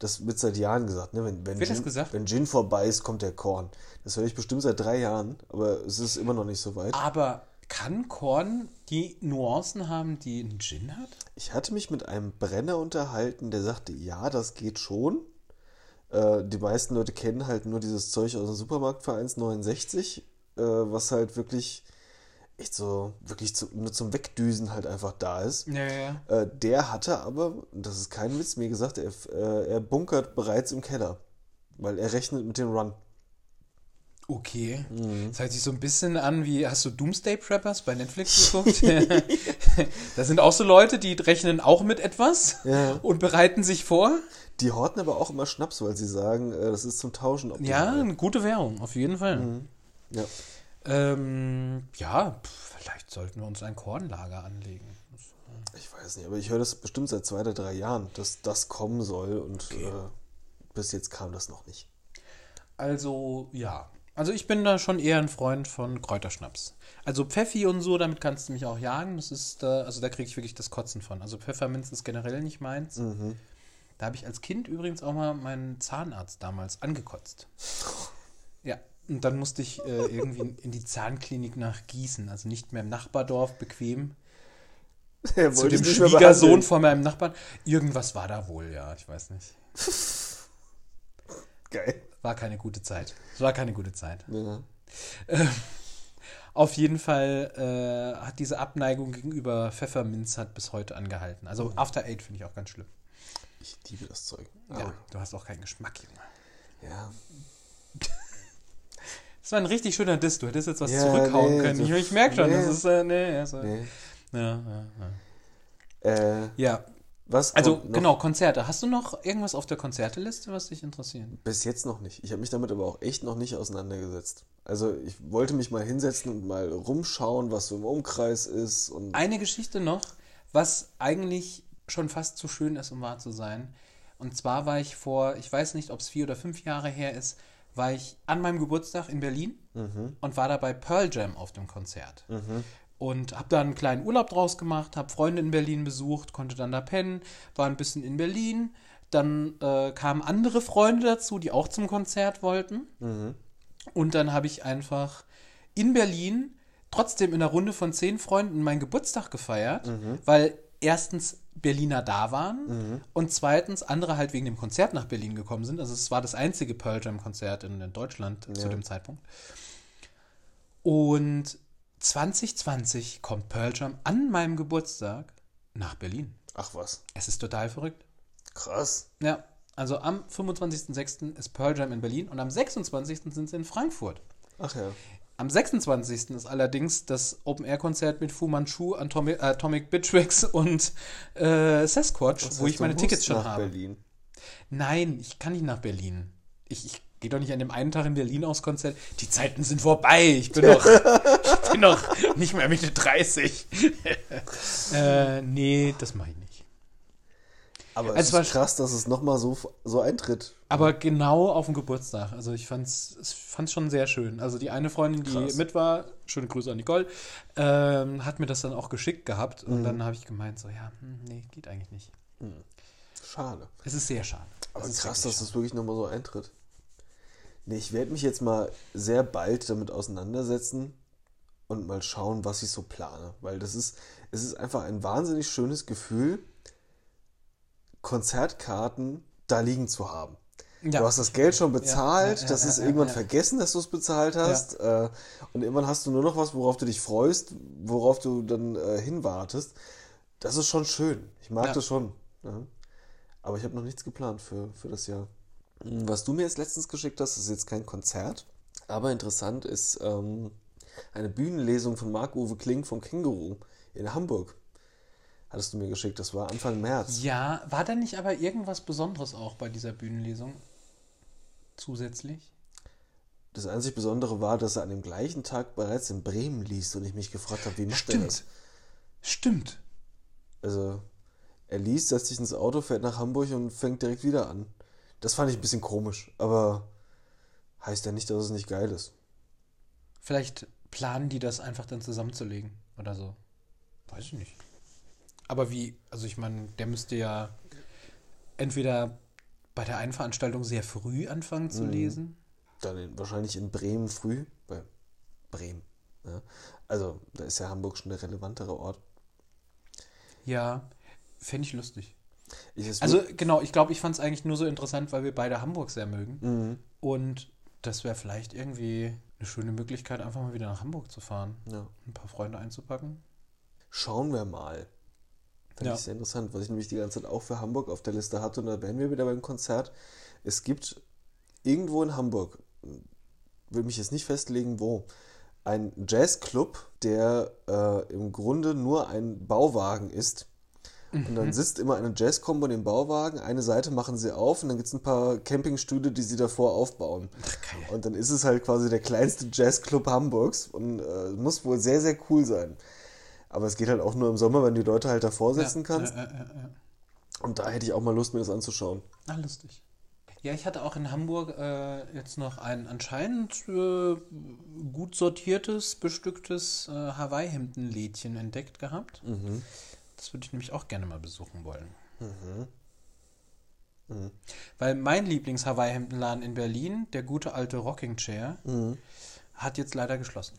Das wird seit Jahren gesagt. Ne? Wenn, wenn, Wird das Gin, gesagt? wenn Gin vorbei ist, kommt der Korn. Das höre ich bestimmt seit drei Jahren, aber es ist immer noch nicht so weit. Aber kann Korn die Nuancen haben, die ein Gin hat? Ich hatte mich mit einem Brenner unterhalten, der sagte, ja, das geht schon. Äh, die meisten Leute kennen halt nur dieses Zeug aus dem Supermarkt für 1,69, äh, was halt wirklich echt so, wirklich zu, nur zum Wegdüsen halt einfach da ist. Ja, ja. Äh, der hatte aber, das ist kein Witz, mir gesagt, er, äh, er bunkert bereits im Keller, weil er rechnet mit dem Run. Okay. Mhm. Das hört sich so ein bisschen an wie, hast du Doomsday Preppers bei Netflix geguckt? das sind auch so Leute, die rechnen auch mit etwas Ja. und bereiten sich vor. Die horten aber auch immer Schnaps, weil sie sagen, äh, das ist zum Tauschen Ja, eine gute Währung, auf jeden Fall. Mhm. Ja. Ähm, ja, pf, vielleicht sollten wir uns ein Kornlager anlegen. Ich weiß nicht, aber ich höre das bestimmt seit zwei oder drei Jahren, dass das kommen soll und äh, bis jetzt kam das noch nicht. Also, ja. Also ich bin da schon eher ein Freund von Kräuterschnaps. Also Pfeffi und so, damit kannst du mich auch jagen. Das ist, äh, also da kriege ich wirklich das Kotzen von. Also Pfefferminz ist generell nicht meins. Mhm. Da habe ich als Kind übrigens auch mal meinen Zahnarzt damals angekotzt. Und dann musste ich äh, irgendwie in, in die Zahnklinik nach Gießen, also nicht mehr im Nachbardorf bequem. Er Zu dem Schwiegersohn von meinem Nachbarn. Irgendwas war da wohl, ja, ich weiß nicht. Geil. War keine gute Zeit. Es war keine gute Zeit. Ja. Auf jeden Fall äh, hat diese Abneigung gegenüber Pfefferminz hat bis heute angehalten. Also After Eight finde ich auch ganz schlimm. Ich liebe das Zeug. Ja, Aber, du hast auch keinen Geschmack, Junge. ja. Das war ein richtig schöner Diss. Du hättest jetzt was Ja, zurückhauen nee, können. Ich, ich merke schon, nee. das ist, äh, nee, also, Nee. ja, ja, ja. Äh, ja, was also noch? genau, Konzerte. Hast du noch irgendwas auf der Konzerteliste, was dich interessiert? Bis jetzt noch nicht. Ich habe mich damit aber auch echt noch nicht auseinandergesetzt. Also ich wollte mich mal hinsetzen und mal rumschauen, was so im Umkreis ist. Und Eine Geschichte noch, was eigentlich schon fast zu schön ist, um wahr zu sein. Und zwar war ich vor, ich weiß nicht, ob es vier oder fünf Jahre her ist, war ich an meinem Geburtstag in Berlin und war da bei Pearl Jam auf dem Konzert. Und habe da einen kleinen Urlaub draus gemacht, habe Freunde in Berlin besucht, konnte dann da pennen, war ein bisschen in Berlin. Dann äh, kamen andere Freunde dazu, die auch zum Konzert wollten. Und dann habe ich einfach in Berlin trotzdem in einer Runde von zehn Freunden meinen Geburtstag gefeiert, weil erstens Berliner da waren und zweitens andere halt wegen dem Konzert nach Berlin gekommen sind. Also es war das einzige Pearl Jam Konzert in, in Deutschland zu dem Zeitpunkt. Und 2020 kommt Pearl Jam an meinem Geburtstag nach Berlin. ach was, Es ist total verrückt. krass. Ja, also am 25.06. ist Pearl Jam in Berlin und am 26. sind sie in Frankfurt. Ach ja. Am 26. ist allerdings das Open-Air-Konzert mit Fu Manchu, Atomic, Atomic Bitchwax und äh, Sasquatch, Das wo ich meine Tickets schon nach habe. Berlin. Nein, ich kann nicht nach Berlin. Ich, ich gehe doch nicht an dem einen Tag in Berlin aufs Konzert. Die Zeiten sind vorbei. Ich bin noch, ich bin noch nicht mehr Mitte 30. äh, nee, das mache ich nicht. Aber Es es war ist krass, dass es nochmal so, so eintritt. Aber genau auf den Geburtstag. Also ich fand's, es fand's schon sehr schön. Also die eine Freundin, die Krass. mit war, schöne Grüße an Nicole, ähm, hat mir das dann auch geschickt gehabt. Mhm. Und dann habe ich gemeint, so ja, hm, nee, geht eigentlich nicht. Schade. Es ist sehr schade. Aber Es ist krass, dass das wirklich nochmal so eintritt. Nee, ich werde mich jetzt mal sehr bald damit auseinandersetzen und mal schauen, was ich so plane. Weil das ist, es ist einfach ein wahnsinnig schönes Gefühl, Konzertkarten da liegen zu haben. Ja. Du hast das Geld schon bezahlt, ja, das ist irgendwann vergessen, dass du es bezahlt hast. Äh, und irgendwann hast du nur noch was, worauf du dich freust, worauf du dann äh, hinwartest. Das ist schon schön. Ich mag das schon. Ja. Aber ich habe noch nichts geplant für, für das Jahr. Hm, Was du mir jetzt letztens geschickt hast, ist jetzt kein Konzert. Aber interessant ist ähm, eine Bühnenlesung von Marc-Uwe Kling vom Känguru in Hamburg. Hattest du mir geschickt. Das war Anfang März. Ja, war da nicht aber irgendwas Besonderes auch bei dieser Bühnenlesung? Zusätzlich? Das einzig Besondere war, dass er an dem gleichen Tag bereits in Bremen liest und ich mich gefragt habe, wie macht er das? Stimmt. Stimmt. Also, er liest, setzt sich ins Auto, fährt nach Hamburg und fängt direkt wieder an. Das fand ich ein bisschen komisch, aber heißt ja nicht, dass es nicht geil ist. Vielleicht planen die das einfach dann zusammenzulegen oder so. Weiß ich nicht. Aber wie, also ich meine, der müsste ja entweder bei der einen Veranstaltung sehr früh anfangen zu lesen. Dann in, wahrscheinlich in Bremen früh, bei Bremen. Ja. Also, da ist ja Hamburg schon der relevantere Ort. Ja, fände ich lustig. Ich, Also genau, ich glaube, ich fand es eigentlich nur so interessant, weil wir beide Hamburg sehr mögen. Mhm. Und das wäre vielleicht irgendwie eine schöne Möglichkeit, einfach mal wieder nach Hamburg zu fahren. ja. Ein paar Freunde einzupacken. Schauen wir mal. Finde Ja. ich sehr interessant, was ich nämlich die ganze Zeit auch für Hamburg auf der Liste hatte. Und da wären wir wieder beim Konzert. Es gibt irgendwo in Hamburg, will mich jetzt nicht festlegen, wo, ein Jazzclub, der äh, im Grunde nur ein Bauwagen ist. Und dann sitzt immer eine Jazzcombo in dem Bauwagen. Eine Seite machen sie auf und dann gibt es ein paar Campingstühle, die sie davor aufbauen. geil. Und dann ist es halt quasi der kleinste Jazzclub Hamburgs und äh, muss wohl sehr, sehr cool sein. Aber es geht halt auch nur im Sommer, wenn du die Leute halt davor kannst. Ja, ja, ja, ja. Und da hätte ich auch mal Lust, mir das anzuschauen. Ah, lustig. Ja, ich hatte auch in Hamburg äh, jetzt noch ein anscheinend äh, gut sortiertes, bestücktes äh, Hawaii-Hemden-Lädchen entdeckt gehabt. Das würde ich nämlich auch gerne mal besuchen wollen. Weil mein Lieblings-Hawaii-Hemdenladen in Berlin, der gute alte Rocking Chair, hat jetzt leider geschlossen.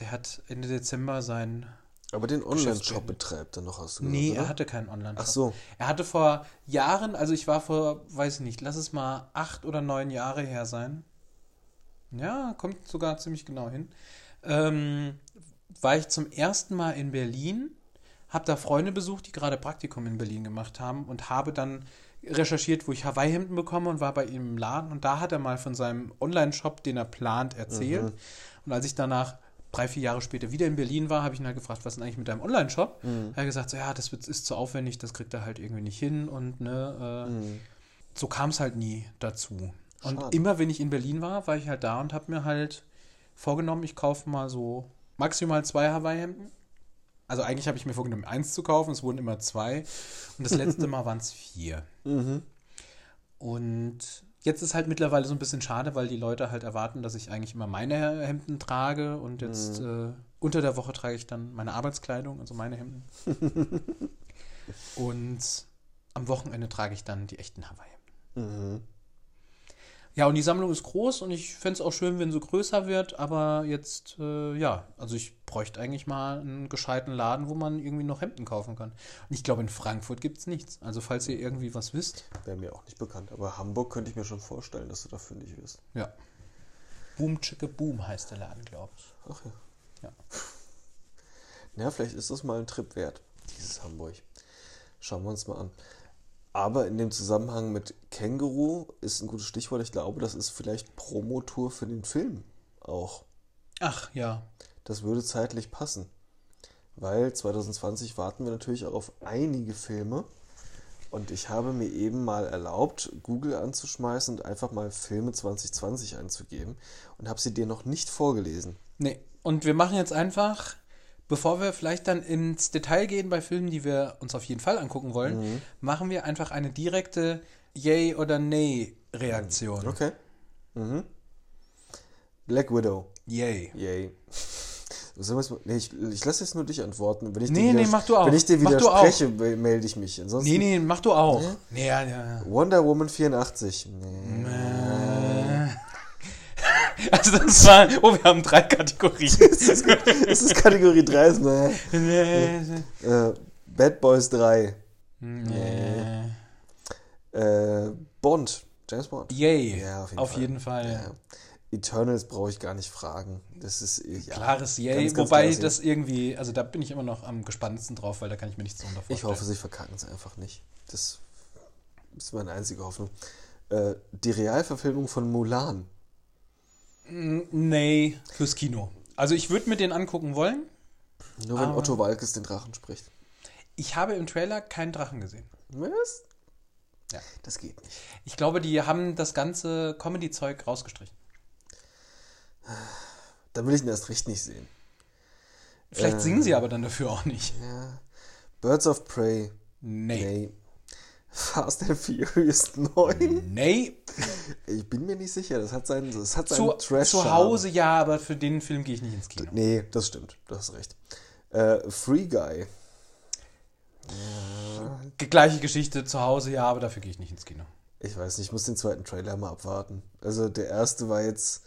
Der hat Ende Dezember sein Aber den Online-Shop betreibt er noch, du gesagt, Nee, oder? er hatte keinen Online-Shop. Ach so. Er hatte vor Jahren, also ich war vor, weiß ich nicht, lass es mal acht oder neun Jahre her sein. Ja, kommt sogar ziemlich genau hin. Ähm, war ich zum ersten Mal in Berlin, habe da Freunde besucht, die gerade Praktikum in Berlin gemacht haben und habe dann recherchiert, wo ich Hawaii-Hemden bekomme und war bei ihm im Laden und da hat er mal von seinem Online-Shop, den er plant, erzählt. Und als ich danach drei, vier Jahre später wieder in Berlin war, habe ich ihn halt gefragt, was ist denn eigentlich mit deinem Online-Shop? Er hat gesagt, so, ja, das ist zu aufwendig, das kriegt er halt irgendwie nicht hin und ne, äh, so kam es halt nie dazu. Und Schade. immer wenn ich in Berlin war, war ich halt da und habe mir halt vorgenommen, ich kaufe mal so maximal zwei Hawaii-Hemden. Also eigentlich habe ich mir vorgenommen, eins zu kaufen, es wurden immer zwei. Und das letzte Mal waren es vier. Und jetzt ist halt mittlerweile so ein bisschen schade, weil die Leute halt erwarten, dass ich eigentlich immer meine Hemden trage und jetzt äh, unter der Woche trage ich dann meine Arbeitskleidung, also meine Hemden. und am Wochenende trage ich dann die echten Hawaii-Hemden. Ja, und die Sammlung ist groß und ich fände es auch schön, wenn sie größer wird, aber jetzt, äh, ja, also ich bräuchte eigentlich mal einen gescheiten Laden, wo man irgendwie noch Hemden kaufen kann. Und ich glaube, in Frankfurt gibt es nichts. Also falls ihr irgendwie was wisst, Wäre mir auch nicht bekannt. Aber Hamburg könnte ich mir schon vorstellen, dass du da fündig wirst. ja. Boom Chicke Boom heißt der Laden, glaube ich. Ach ja. Ja. Ja, vielleicht ist das mal ein Trip wert, dieses Hamburg. Schauen wir uns mal an. Aber in dem Zusammenhang mit Känguru ist ein gutes Stichwort. Ich glaube, das ist vielleicht Promotour für den Film auch. Ach ja. Das würde zeitlich passen. Weil 2020 warten wir natürlich auch auf einige Filme. Und ich habe mir eben mal erlaubt, Google anzuschmeißen und einfach mal Filme 2020 einzugeben. Und habe sie dir noch nicht vorgelesen. Nee. Und wir machen jetzt einfach bevor wir vielleicht dann ins Detail gehen bei Filmen, die wir uns auf jeden Fall angucken wollen, Mhm. machen wir einfach eine direkte Yay oder Nay Reaktion. Okay. Mhm. Black Widow. Yay. Yay. Nee, ich, ich lasse jetzt nur dich antworten. Wenn ich Nee, dir nee, widers- mach du auch. Wenn ich dir widerspreche, me- melde ich mich. Ansonsten Nee, nee, mach du auch. Nee, ja, ja. Wonder Woman 84. Nee. Also das war, oh, wir haben drei Kategorien. Das ist Kategorie 3. Nee. nee. Äh, Bad Boys 3. Nee. Äh, Bond. James Bond. Yay. Ja, auf jeden auf Fall. jeden Fall. Ja. Eternals brauche ich gar nicht fragen. Das ist ja, Klares Yay. ganz, ganz Wobei klares das irgendwie, also da bin ich immer noch am gespanntesten drauf, weil da kann ich mir nichts drunter vorstellen. Ich hoffe, sie verkacken es einfach nicht. Das ist meine einzige Hoffnung. Äh, die Realverfilmung von Mulan. Nee, fürs Kino. Also ich würde mir den angucken wollen. Nur wenn Otto Walkes den Drachen spricht. Ich habe im Trailer keinen Drachen gesehen. Was? Ja. Das geht nicht. Ich glaube, die haben das ganze Comedy-Zeug rausgestrichen. Dann will ich ihn erst recht nicht sehen. Vielleicht Äh. singen sie aber dann dafür auch nicht. Ja. Birds of Prey. Nee. Nee. Fast and Furious 9. Nee. Ich bin mir nicht sicher. Das hat seinen, das hat Zu, seinen trash zu Hause ja, aber für den Film gehe ich nicht ins Kino. Nee, das stimmt. Du hast recht. Äh, Free Guy. Ge- Gleiche Geschichte zu Hause, ja, aber dafür gehe ich nicht ins Kino. Ich weiß nicht, ich muss den zweiten Trailer mal abwarten. Also der erste war jetzt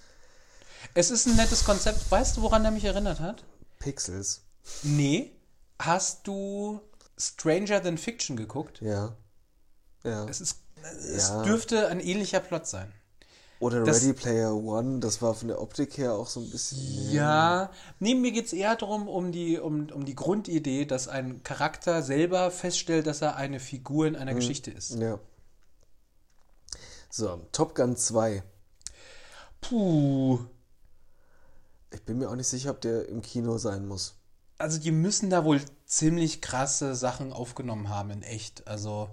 Es ist ein nettes Konzept. Weißt du, woran er mich erinnert hat? Pixels. Nee. Hast du Stranger Than Fiction geguckt? Ja. Ja. Es ist. Es Ja. dürfte ein ähnlicher Plot sein. Oder das- Ready Player One, das war von der Optik her auch so ein bisschen. Ja, nee, mir geht es eher darum, um die, um, um die Grundidee, dass ein Charakter selber feststellt, dass er eine Figur in einer Geschichte ist. Ja. So, Top Gun 2. Puh. Ich bin mir auch nicht sicher, ob der im Kino sein muss. Also die müssen da wohl ziemlich krasse Sachen aufgenommen haben in echt. Also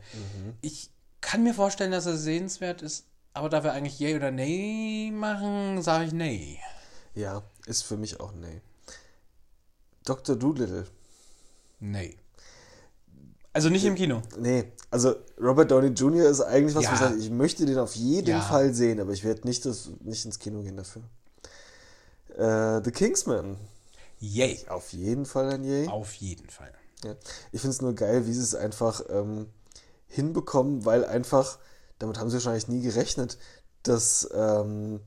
ich kann mir vorstellen, dass er sehenswert ist, aber da wir eigentlich Yay oder Nay machen, sage ich Nay. Ja, ist für mich auch nee. Dr. Doolittle. Nay. Also nicht im Kino. Nee, also Robert Downey Jr. ist eigentlich was, Ja. wo ich sage, ich möchte den auf jeden Ja. Fall sehen, aber ich werde nicht, das, nicht ins Kino gehen dafür. Äh, The Kingsman. Yay. Auf jeden Fall ein Yay. Auf jeden Fall. Ja. Ich finde es nur geil, wie sie es einfach ähm, hinbekommen, weil einfach, damit haben sie wahrscheinlich nie gerechnet, dass ähm,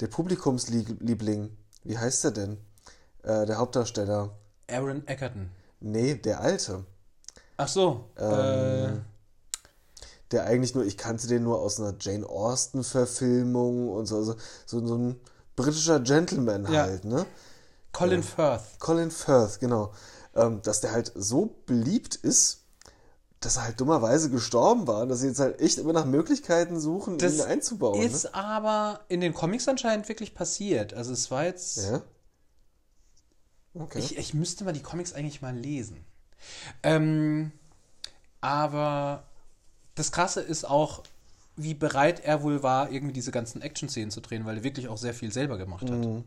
der Publikumsliebling, wie heißt der denn? Äh, der Hauptdarsteller. Aaron Eckerton. Nee, der alte. Ach so. Ähm, Der eigentlich nur, ich kannte den nur aus einer Jane Austen-Verfilmung und so, also so, so ein britischer Gentleman Ja. halt, ne? Colin Firth. Colin Firth, genau. Ähm, dass der halt so beliebt ist, dass er halt dummerweise gestorben war und dass sie jetzt halt echt immer nach Möglichkeiten suchen, Das ihn einzubauen. Ist ne? aber in den Comics anscheinend wirklich passiert. Also es war jetzt. Ja. Okay. Ich, ich müsste mal die Comics eigentlich mal lesen. Ähm, aber das Krasse ist auch, wie bereit er wohl war, irgendwie diese ganzen Action-Szenen zu drehen, weil er wirklich auch sehr viel selber gemacht hat. Mhm.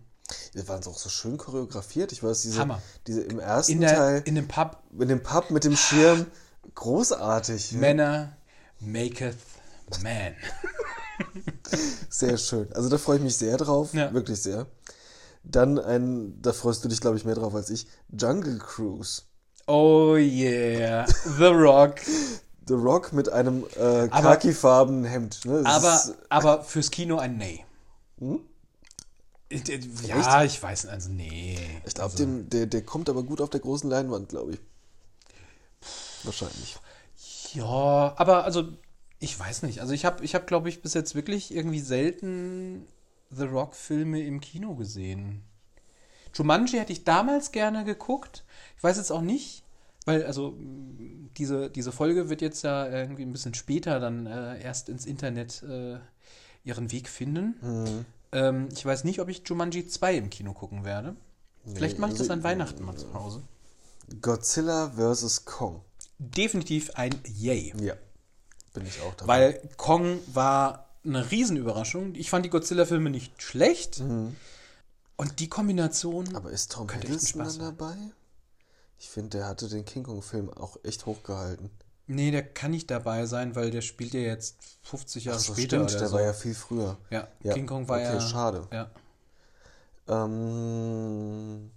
Die waren auch so schön choreografiert. Ich weiß, diese, Hammer. diese im ersten In, der, Teil in dem Pub, mit dem Pub mit dem Schirm, großartig. Männer maketh man. Sehr schön. Also da freue ich mich sehr drauf. Ja. Wirklich sehr. Dann ein, da freust du dich, glaube ich, mehr drauf als ich. Jungle Cruise. Oh yeah, The Rock. The Rock mit einem äh, khakifarbenen Hemd. Ne? Aber, ist, aber fürs Kino ein Nee. Hm? Ja, ich weiß nicht, also nee. ich glaube, der, der kommt aber gut auf der großen Leinwand, glaube ich. Wahrscheinlich. Ja, aber also, ich weiß nicht. Also ich habe, ich hab, glaube ich, bis jetzt wirklich irgendwie selten The Rock-Filme im Kino gesehen. Jumanji hätte ich damals gerne geguckt. Ich weiß jetzt auch nicht, weil, also, diese, diese Folge wird jetzt ja irgendwie ein bisschen später dann äh, erst ins Internet äh, ihren Weg finden. Mhm. Ähm, ich weiß nicht, ob ich Jumanji 2 im Kino gucken werde. Vielleicht mache ich das also- an Weihnachten mal zu Hause. Godzilla vs. Kong. Definitiv ein Yay. Ja. Bin ich auch dabei. Weil Kong war eine Riesenüberraschung. Ich fand die Godzilla-Filme nicht schlecht. Und die Kombination. aber ist Tom Hiddleston dann dabei? Ich finde, der hatte den King Kong-Film auch echt hochgehalten. Nee, der kann nicht dabei sein, weil der spielt ja jetzt 50 Jahre Ach so, später stimmt, der so. war ja viel früher. ja, Ja, King Kong war okay, ja. schade. Ja. Ähm,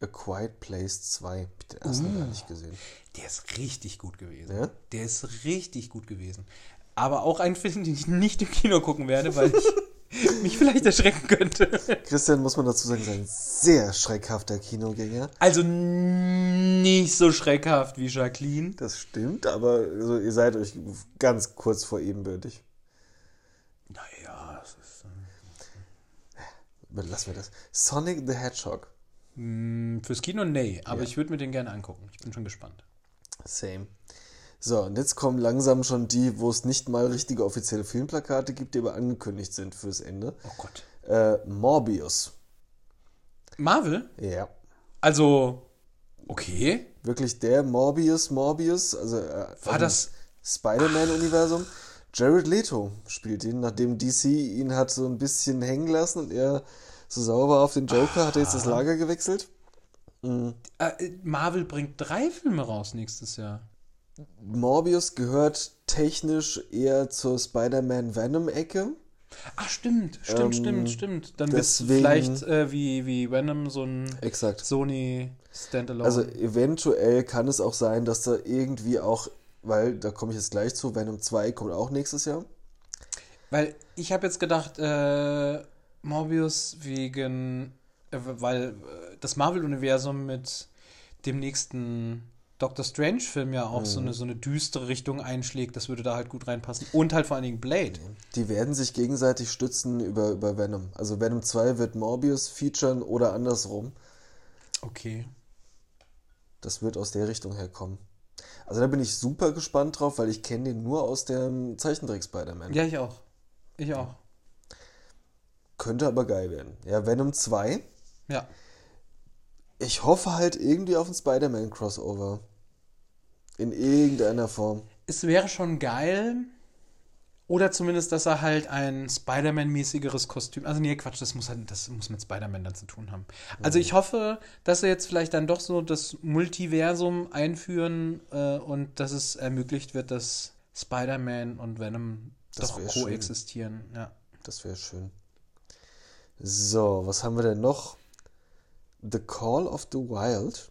A Quiet Place 2. Hab ich den ersten Uh. gar nicht gesehen. Der ist richtig gut gewesen. Ja? Der ist richtig gut gewesen. Aber auch ein Film, den ich nicht im Kino gucken werde, weil ich mich vielleicht erschrecken könnte. Christian, muss man dazu sagen, ist ein sehr schreckhafter Kinogänger. Also nicht so schreckhaft wie Jacqueline. Das stimmt, aber also, ihr seid euch ganz kurz vor ebenbürtig. Naja, es ist. Lassen wir das. Sonic the Hedgehog. Mh, fürs Kino, nee, aber Ja. ich würde mir den gerne angucken. Ich bin schon gespannt. Same. So, und jetzt kommen langsam schon die, wo es nicht mal richtige offizielle Filmplakate gibt, die aber angekündigt sind fürs Ende. Oh Gott. Äh, Morbius. Marvel? Ja. Also, okay. Wirklich der Morbius, Morbius, also äh, War das- Spider-Man-Universum. Jared Leto spielt ihn, nachdem DC ihn hat so ein bisschen hängen lassen und er so sauber auf den Joker, hat er jetzt das Lager gewechselt. Äh, Marvel bringt drei Filme raus nächstes Jahr. Morbius gehört technisch eher zur Spider-Man-Venom-Ecke. Ach, stimmt, stimmt, Ähm, stimmt, stimmt. Dann wird es vielleicht äh, wie, wie Venom so ein Exakt. Sony Standalone. Also eventuell kann es auch sein, dass da irgendwie auch, weil da komme ich jetzt gleich zu, Venom 2 kommt auch nächstes Jahr. Weil ich habe jetzt gedacht, äh, Morbius wegen, äh, weil äh, das Marvel-Universum mit dem nächsten Doctor Strange-Film ja auch so, eine, so eine düstere Richtung einschlägt, das würde da halt gut reinpassen. Und halt vor allen Dingen Blade. Die werden sich gegenseitig stützen über, über Venom. Also Venom 2 wird Morbius featuren oder andersrum. Okay. Das wird aus der Richtung herkommen. Also da bin ich super gespannt drauf, weil ich kenne den nur aus dem Zeichentrick Spider-Man. Ja, ich auch. Ich auch. Könnte aber geil werden. Ja, Venom 2. Ja. Ich hoffe halt irgendwie auf ein Spider-Man-Crossover. In irgendeiner Form. Es wäre schon geil. Oder zumindest, dass er halt ein Spider-Man-mäßigeres Kostüm. Also, nee, Quatsch, das muss halt, das muss mit Spider-Man dann zu tun haben. Also, ich hoffe, dass er jetzt vielleicht dann doch so das Multiversum einführen äh, und dass es ermöglicht wird, dass Spider-Man und Venom Das doch wär schön. koexistieren. Ja. Das wäre schön. So, was haben wir denn noch? The Call of the Wild.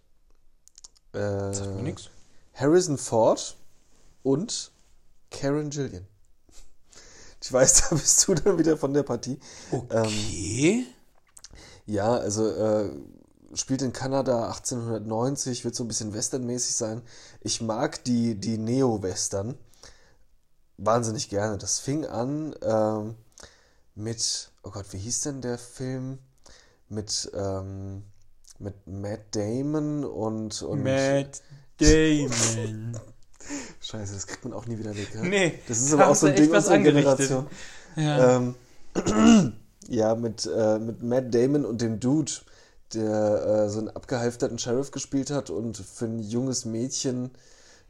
Äh, Sagt mir nix. Harrison Ford und Karen Gillian. Ich weiß, da bist du dann wieder von der Partie. Okay. Ja, also äh, spielt in Kanada 1890, wird so ein bisschen westernmäßig sein. Ich mag die, die Neo-Western wahnsinnig gerne. Das fing an ähm, mit, oh Gott, wie hieß denn der Film? Mit, ähm, mit Matt Damon und, und Matt Damon. Scheiße, das kriegt man auch nie wieder weg. Ja? Nee, das ist aber auch so ein Ding unserer. Generation. ja. Ähm, ja, mit, äh, mit Matt Damon und dem Dude, der äh, so einen abgehalfterten Sheriff gespielt hat und für ein junges Mädchen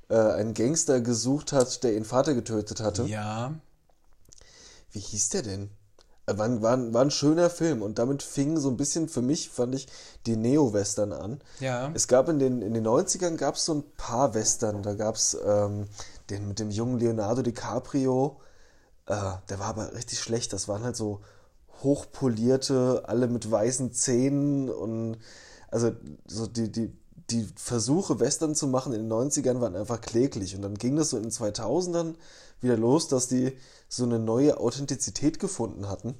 äh, einen Gangster gesucht hat, der ihren Vater getötet hatte. ja. Wie hieß der denn? War, ein- war, war ein schöner Film und damit fing so ein bisschen für mich, fand ich, die Neo-Western an. Ja. Es gab in den, in den 90ern gab es so ein paar Western. Da gab es ähm, den mit dem jungen Leonardo DiCaprio. Äh, der war aber richtig schlecht. Das waren halt so hochpolierte, alle mit weißen Zähnen und also so die, die, die Versuche, Western zu machen in den 90ern waren einfach kläglich. Und dann ging das so in den 2000ern wieder los, dass die so eine neue Authentizität gefunden hatten.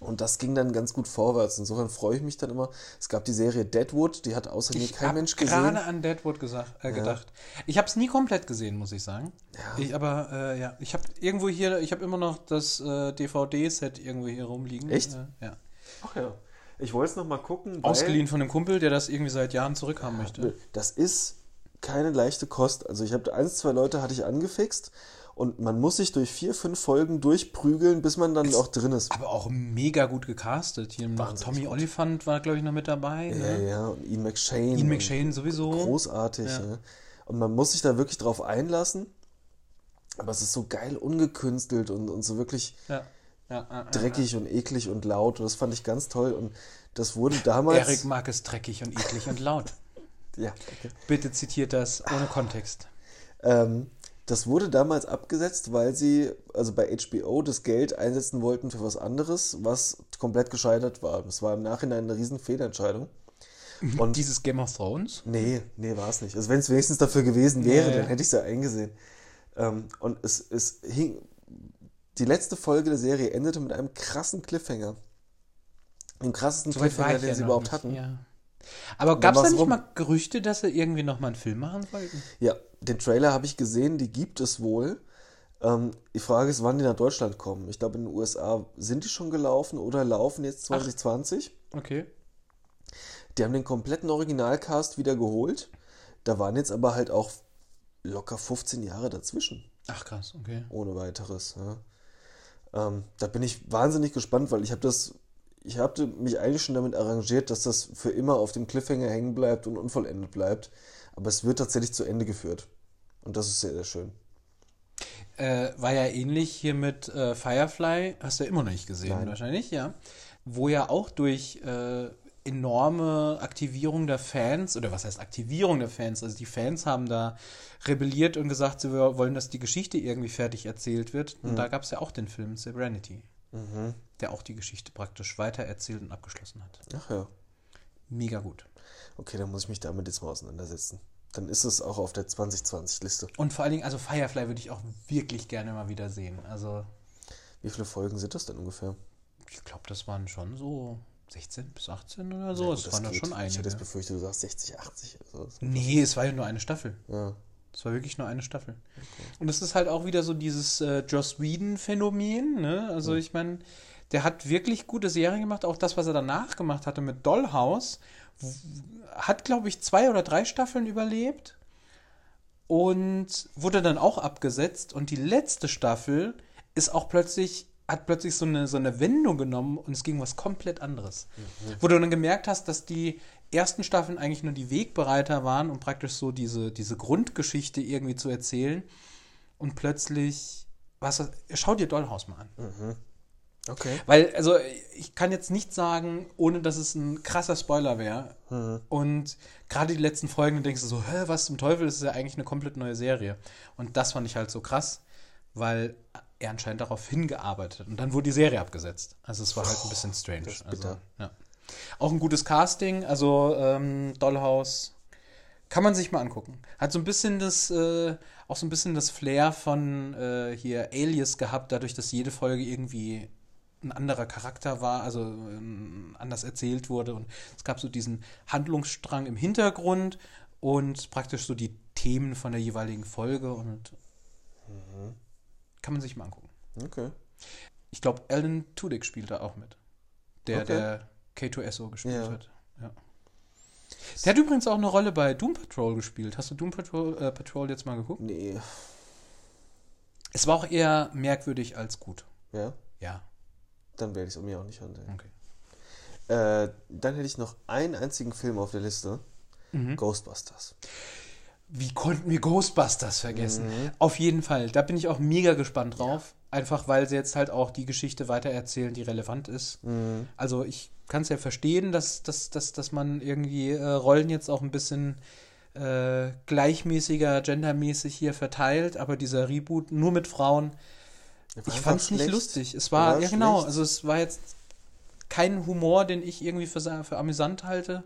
Und das ging dann ganz gut vorwärts. Insofern freue ich mich dann immer. Es gab die Serie Deadwood, die hat außer mir Ich kein habe Mensch gesehen. gerade an Deadwood gesagt, äh, gedacht. Ich habe es nie komplett gesehen, muss ich sagen. Ich, aber äh, ja, ich habe irgendwo hier, ich habe immer noch das äh, DVD-Set irgendwo hier rumliegen. Echt? Äh, ja. Ach ja. Ich wollte es nochmal gucken. Ausgeliehen von einem Kumpel, der das irgendwie seit Jahren zurückhaben möchte. Das ist keine leichte Kost. Also ich habe eins, zwei Leute hatte ich angefixt und man muss sich durch vier, fünf Folgen durchprügeln, bis man dann auch drin ist. Aber auch mega gut gecastet. Hier noch Tommy gut. Oliphant war, glaube ich, noch mit dabei. Ja, Ne? ja, und Ian McShane. Ian McShane sowieso. Großartig. Ja. Ja. Und man muss sich da wirklich drauf einlassen. Aber es ist so geil ungekünstelt und, und so wirklich Ja. Ja, ja, ja, dreckig und eklig und laut. Und das fand ich ganz toll. Und das wurde damals. Erik mag es dreckig und eklig und laut. Ja, okay. Bitte zitiert das ohne Kontext. Ähm, das wurde damals abgesetzt, weil sie, also bei HBO, das Geld einsetzen wollten für was anderes, was komplett gescheitert war. Das war im Nachhinein eine riesen Fehlentscheidung. Und dieses Game of Thrones? Nee, nee, war es nicht. Also wenn es wenigstens dafür gewesen wäre, ja. dann hätte ich es ja eingesehen. Ähm, und es, es hing. Die letzte Folge der Serie endete mit einem krassen Cliffhanger. Dem krassesten So Cliffhanger, den ja sie überhaupt nicht, hatten. Ja. Aber gab es da nicht rum. mal Gerüchte, dass sie irgendwie nochmal einen Film machen wollten? Ja, den Trailer habe ich gesehen, die gibt es wohl. Ähm, die Frage ist, wann die nach Deutschland kommen. Ich glaube, in den USA sind die schon gelaufen oder laufen jetzt 2020. Okay. Die haben den kompletten Originalcast wieder geholt. Da waren jetzt aber halt auch locker 15 Jahre dazwischen, Ach krass, okay. ohne weiteres. Ja. Ähm, da bin ich wahnsinnig gespannt, weil ich habe das, ich habe mich eigentlich schon damit arrangiert, dass das für immer auf dem Cliffhanger hängen bleibt und unvollendet bleibt. Aber es wird tatsächlich zu Ende geführt. Und das ist sehr, sehr schön. Äh, war ja ähnlich hier mit äh, Firefly, hast du ja immer noch nicht gesehen, Nein. wahrscheinlich, ja. Wo ja auch durch äh, enorme Aktivierung der Fans, oder was heißt Aktivierung der Fans, also die Fans haben da rebelliert und gesagt, sie wollen, dass die Geschichte irgendwie fertig erzählt wird. Und da gab es ja auch den Film Serenity, der auch die Geschichte praktisch weitererzählt und abgeschlossen hat. Ach ja. Mega gut. Okay, dann muss ich mich damit jetzt mal auseinandersetzen. Dann ist es auch auf der 2020-Liste. Und vor allen Dingen, also Firefly würde ich auch wirklich gerne mal wieder sehen. Also, Wie viele Folgen sind das denn ungefähr? ich glaube, das waren schon so 16 bis 18 oder so. Ja, es waren da geht. schon Ich einige. hätte jetzt befürchtet, du sagst 60, 80. Also, Nee, es war ja nur eine Staffel. ja. Es war wirklich nur eine Staffel. Und es ist halt auch wieder so dieses äh, Joss Whedon-Phänomen. Ne? Also ich meine, der hat wirklich gute Serien gemacht. Auch das, was er danach gemacht hatte mit Dollhouse, hat, glaube ich, zwei oder drei Staffeln überlebt und wurde dann auch abgesetzt. Und die letzte Staffel ist auch plötzlich, hat plötzlich so eine, so eine Wendung genommen und es ging was komplett anderes. Wo du dann gemerkt hast, dass die ersten Staffeln eigentlich nur die Wegbereiter waren, um praktisch so diese, diese Grundgeschichte irgendwie zu erzählen. Und plötzlich, was, schau dir Dollhouse mal an. Okay. Weil, also, ich kann jetzt nicht sagen, ohne dass es ein krasser Spoiler wäre. Und gerade die letzten Folgen, denkst du so, hä, was zum Teufel, das ist ja eigentlich eine komplett neue Serie. Und das fand ich halt so krass, weil er anscheinend darauf hingearbeitet. Und dann wurde die Serie abgesetzt. Also, es war halt ein bisschen strange. also, ja. Auch ein gutes Casting, also ähm, Dollhouse. Kann man sich mal angucken. Hat so ein bisschen das, äh, auch so ein bisschen das Flair von äh, hier Alias gehabt, dadurch, dass jede Folge irgendwie ein anderer Charakter war, also ähm, anders erzählt wurde. Und es gab so diesen Handlungsstrang im Hintergrund und praktisch so die Themen von der jeweiligen Folge und kann man sich mal angucken. Okay. Ich glaube, Alan Tudyk spielt da auch mit. Der, Okay. der K2SO gespielt Ja. hat. Ja. Der hat übrigens auch eine Rolle bei Doom Patrol gespielt. Hast du Doom Patrol, äh, Patrol jetzt mal geguckt? Nee. Es war auch eher merkwürdig als gut. Ja, Ja, dann werde ich es mir auch nicht ansehen. okay. Äh, dann hätte ich noch einen einzigen Film auf der Liste. Mhm. Ghostbusters. Wie konnten wir Ghostbusters vergessen? Mhm. Auf jeden Fall. Da bin ich auch mega gespannt drauf. Einfach weil sie jetzt halt auch die Geschichte weitererzählen, die relevant ist. Mhm. Also ich kann es ja verstehen, dass, dass, dass, dass man irgendwie äh, Rollen jetzt auch ein bisschen äh, gleichmäßiger, gendermäßig hier verteilt, aber dieser Reboot nur mit Frauen, ich fand es nicht lustig. Es war, war ja genau, schlecht. also es war jetzt kein Humor, den ich irgendwie für, für amüsant halte.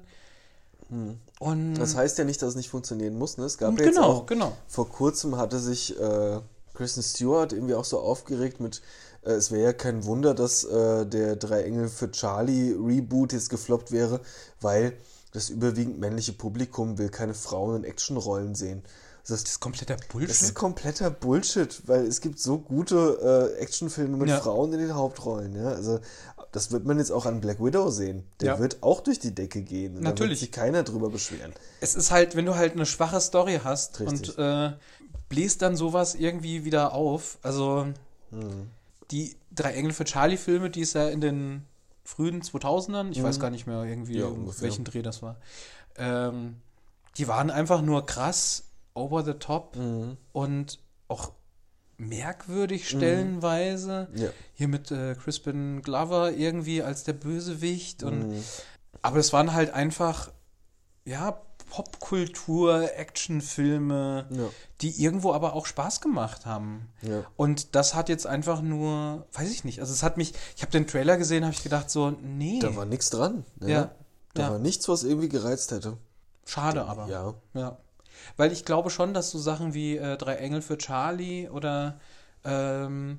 Und Das heißt ja nicht, dass es nicht funktionieren muss. Ne? Es gab Und ja jetzt genau, auch, genau. vor kurzem hatte sich äh, Kristen Stewart irgendwie auch so aufgeregt mit, äh, es wäre ja kein Wunder, dass äh, der Drei Engel für Charlie Reboot jetzt gefloppt wäre, weil das überwiegend männliche Publikum will keine Frauen in Actionrollen sehen. Das, Das ist kompletter das ist Bullshit. kompletter Bullshit, weil es gibt so gute äh, Actionfilme mit Ja. Frauen in den Hauptrollen. Ja? Also das wird man jetzt auch an Black Widow sehen. Der Ja. wird auch durch die Decke gehen. Und Da wird Natürlich. sich keiner drüber beschweren. Es ist halt, wenn du halt eine schwache Story hast Richtig. und äh, bläst dann sowas irgendwie wieder auf. Also Mhm. die drei Engel für Charlie-Filme, die ist ja in den frühen 2000ern, ich weiß gar nicht mehr irgendwie, Mhm. Ja, ungefähr. welchen Dreh das war. Ähm, die waren einfach nur krass, over the top Mhm. und auch merkwürdig stellenweise. Ja. Hier mit äh, Crispin Glover irgendwie als der Bösewicht und Mhm. aber es waren halt einfach, ja, Popkultur, Actionfilme, Ja. die irgendwo aber auch Spaß gemacht haben. Ja. Und das hat jetzt einfach nur, weiß ich nicht, also es hat mich, ich habe den Trailer gesehen, habe ich gedacht so, nee, Da war nichts dran. Ne? Ja. Da war nichts, was irgendwie gereizt hätte. schade aber. Ja. Ja. Weil ich glaube schon, dass so Sachen wie äh, Drei Engel für Charlie oder ähm,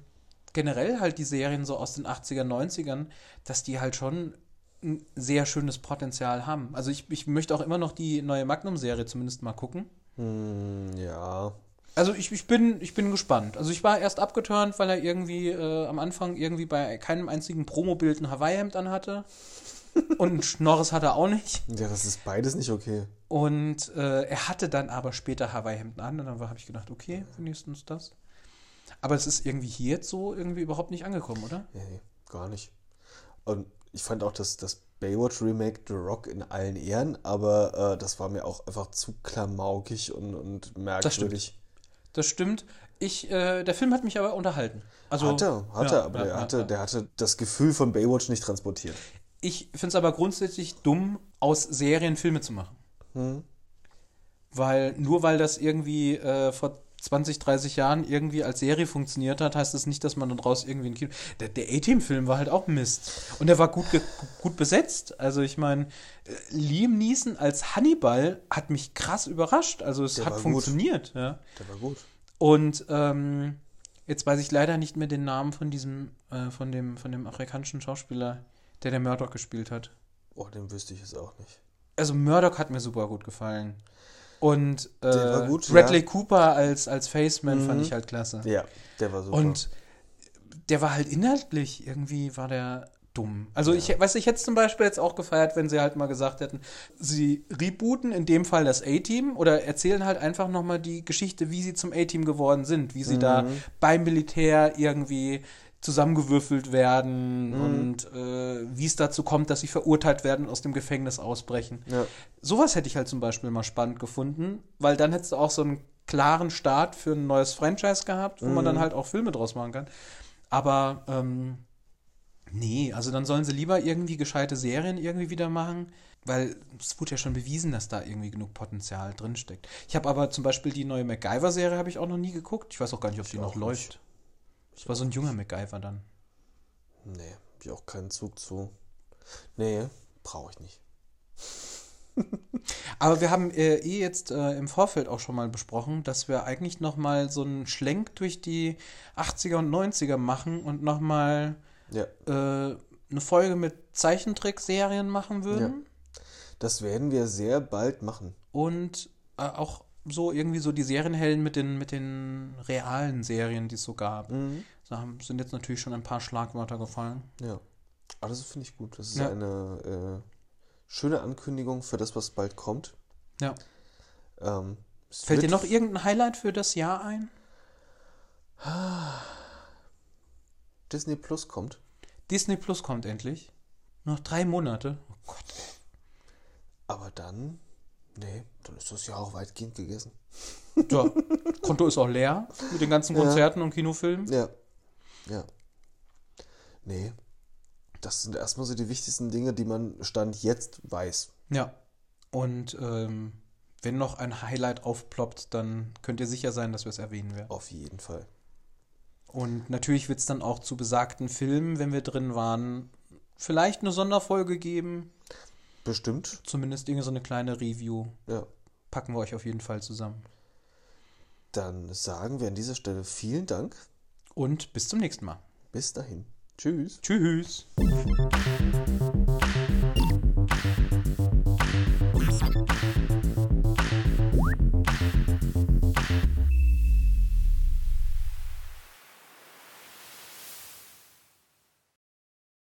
generell halt die Serien so aus den 80er, 90ern, dass die halt schon ein sehr schönes Potenzial haben. Also ich, ich möchte auch immer noch die neue Magnum-Serie zumindest mal gucken. Hm, ja. Also ich, ich, bin, ich bin gespannt. Also ich war erst abgeturnt, weil er irgendwie äh, am Anfang irgendwie bei keinem einzigen Promobild ein Hawaii-Hemd anhatte. Und ein Schnorres hat er auch nicht. Ja, das ist beides nicht okay. Und äh, er hatte dann aber später Hawaii-Hemden an und dann habe ich gedacht, okay, wenigstens das. Aber es ist irgendwie hier jetzt so irgendwie überhaupt nicht angekommen, oder? Nee, gar nicht. Und ich fand auch das, das Baywatch Remake The Rock in allen Ehren, aber äh, das war mir auch einfach zu klamaukig und, und merkwürdig. Das stimmt. Ich, äh, der Film hat mich aber unterhalten. Also, hat er, hat ja, er, aber ja, der, hatte, ja. der hatte das Gefühl von Baywatch nicht transportiert. Ich finde es aber grundsätzlich dumm, aus Serien Filme zu machen. Hm? Weil nur weil das irgendwie äh, vor 20, 30 Jahren irgendwie als Serie funktioniert hat, heißt das nicht, dass man daraus irgendwie ein Kino. Der, der A-Team-Film war halt auch Mist. Und der war gut, gut besetzt. Also ich meine, äh, Liam Neeson als Hannibal hat mich krass überrascht. Also es Der hat funktioniert, ja. Der war gut. Und ähm, jetzt weiß ich leider nicht mehr den Namen von diesem, äh, von dem, von dem afrikanischen Schauspieler, der der Murdoch gespielt hat. Oh, den wüsste ich jetzt auch nicht. Also Murdoch hat mir super gut gefallen. Und äh, gut, Bradley ja. Cooper als, als Faceman fand Mhm. ich halt klasse. Ja, der war super. Und der war halt inhaltlich, irgendwie war der dumm. Also ich weiß, ich hätte es zum Beispiel jetzt auch gefeiert, wenn sie halt mal gesagt hätten, sie rebooten in dem Fall das A-Team oder erzählen halt einfach nochmal die Geschichte, wie sie zum A-Team geworden sind, wie sie da Mhm. beim Militär irgendwie zusammengewürfelt werden Mhm. und äh, wie es dazu kommt, dass sie verurteilt werden und aus dem Gefängnis ausbrechen. ja. Sowas hätte ich halt zum Beispiel mal spannend gefunden, weil dann hättest du auch so einen klaren Start für ein neues Franchise gehabt, wo man dann halt auch Filme draus machen kann. Aber ähm, nee, also dann sollen sie lieber irgendwie gescheite Serien irgendwie wieder machen, weil es wurde ja schon bewiesen, dass da irgendwie genug Potenzial drinsteckt. Ich habe aber zum Beispiel die neue MacGyver-Serie habe ich auch noch nie geguckt. Ich weiß auch gar nicht, ob die Ich noch auch nicht. Es war so ein junger MacGyver dann. Nee, hab ich auch keinen Zug zu. Nee, brauche ich nicht. Aber wir haben äh, eh jetzt äh, im Vorfeld auch schon mal besprochen, dass wir eigentlich noch mal so einen Schlenk durch die 80er und 90er machen und noch mal Ja, äh, eine Folge mit Zeichentrickserien machen würden. das werden wir sehr bald machen. Und äh, auch so irgendwie so die Serienhelden mit den, mit den realen Serien, die es so gab. Mhm. Da haben- sind jetzt natürlich schon ein paar Schlagwörter gefallen. Ja. Aber das finde ich gut. Das ist Ja. eine äh, schöne Ankündigung für das, was bald kommt. Ja. Ähm, Fällt dir noch irgendein Highlight für das Jahr ein? Disney Plus kommt. Disney Plus kommt endlich. Noch drei Monate. Oh Gott. Aber dann, nee, dann ist das Jahr auch weitgehend gegessen. Ja, Konto ist auch leer mit den ganzen Ja. Konzerten und Kinofilmen. Ja. Ja. Nee. Das sind erstmal so die wichtigsten Dinge, die man Stand jetzt weiß. Ja. Und ähm, wenn noch ein Highlight aufploppt, dann könnt ihr sicher sein, dass wir es erwähnen werden. Auf jeden Fall. Und natürlich wird es dann auch zu besagten Filmen, wenn wir drin waren, vielleicht eine Sonderfolge geben. Bestimmt. Zumindest irgendeine so eine kleine Review. Ja. Packen wir euch auf jeden Fall zusammen. Dann sagen wir an dieser Stelle vielen Dank. Und bis zum nächsten Mal. Bis dahin. Tschüss. Tschüss.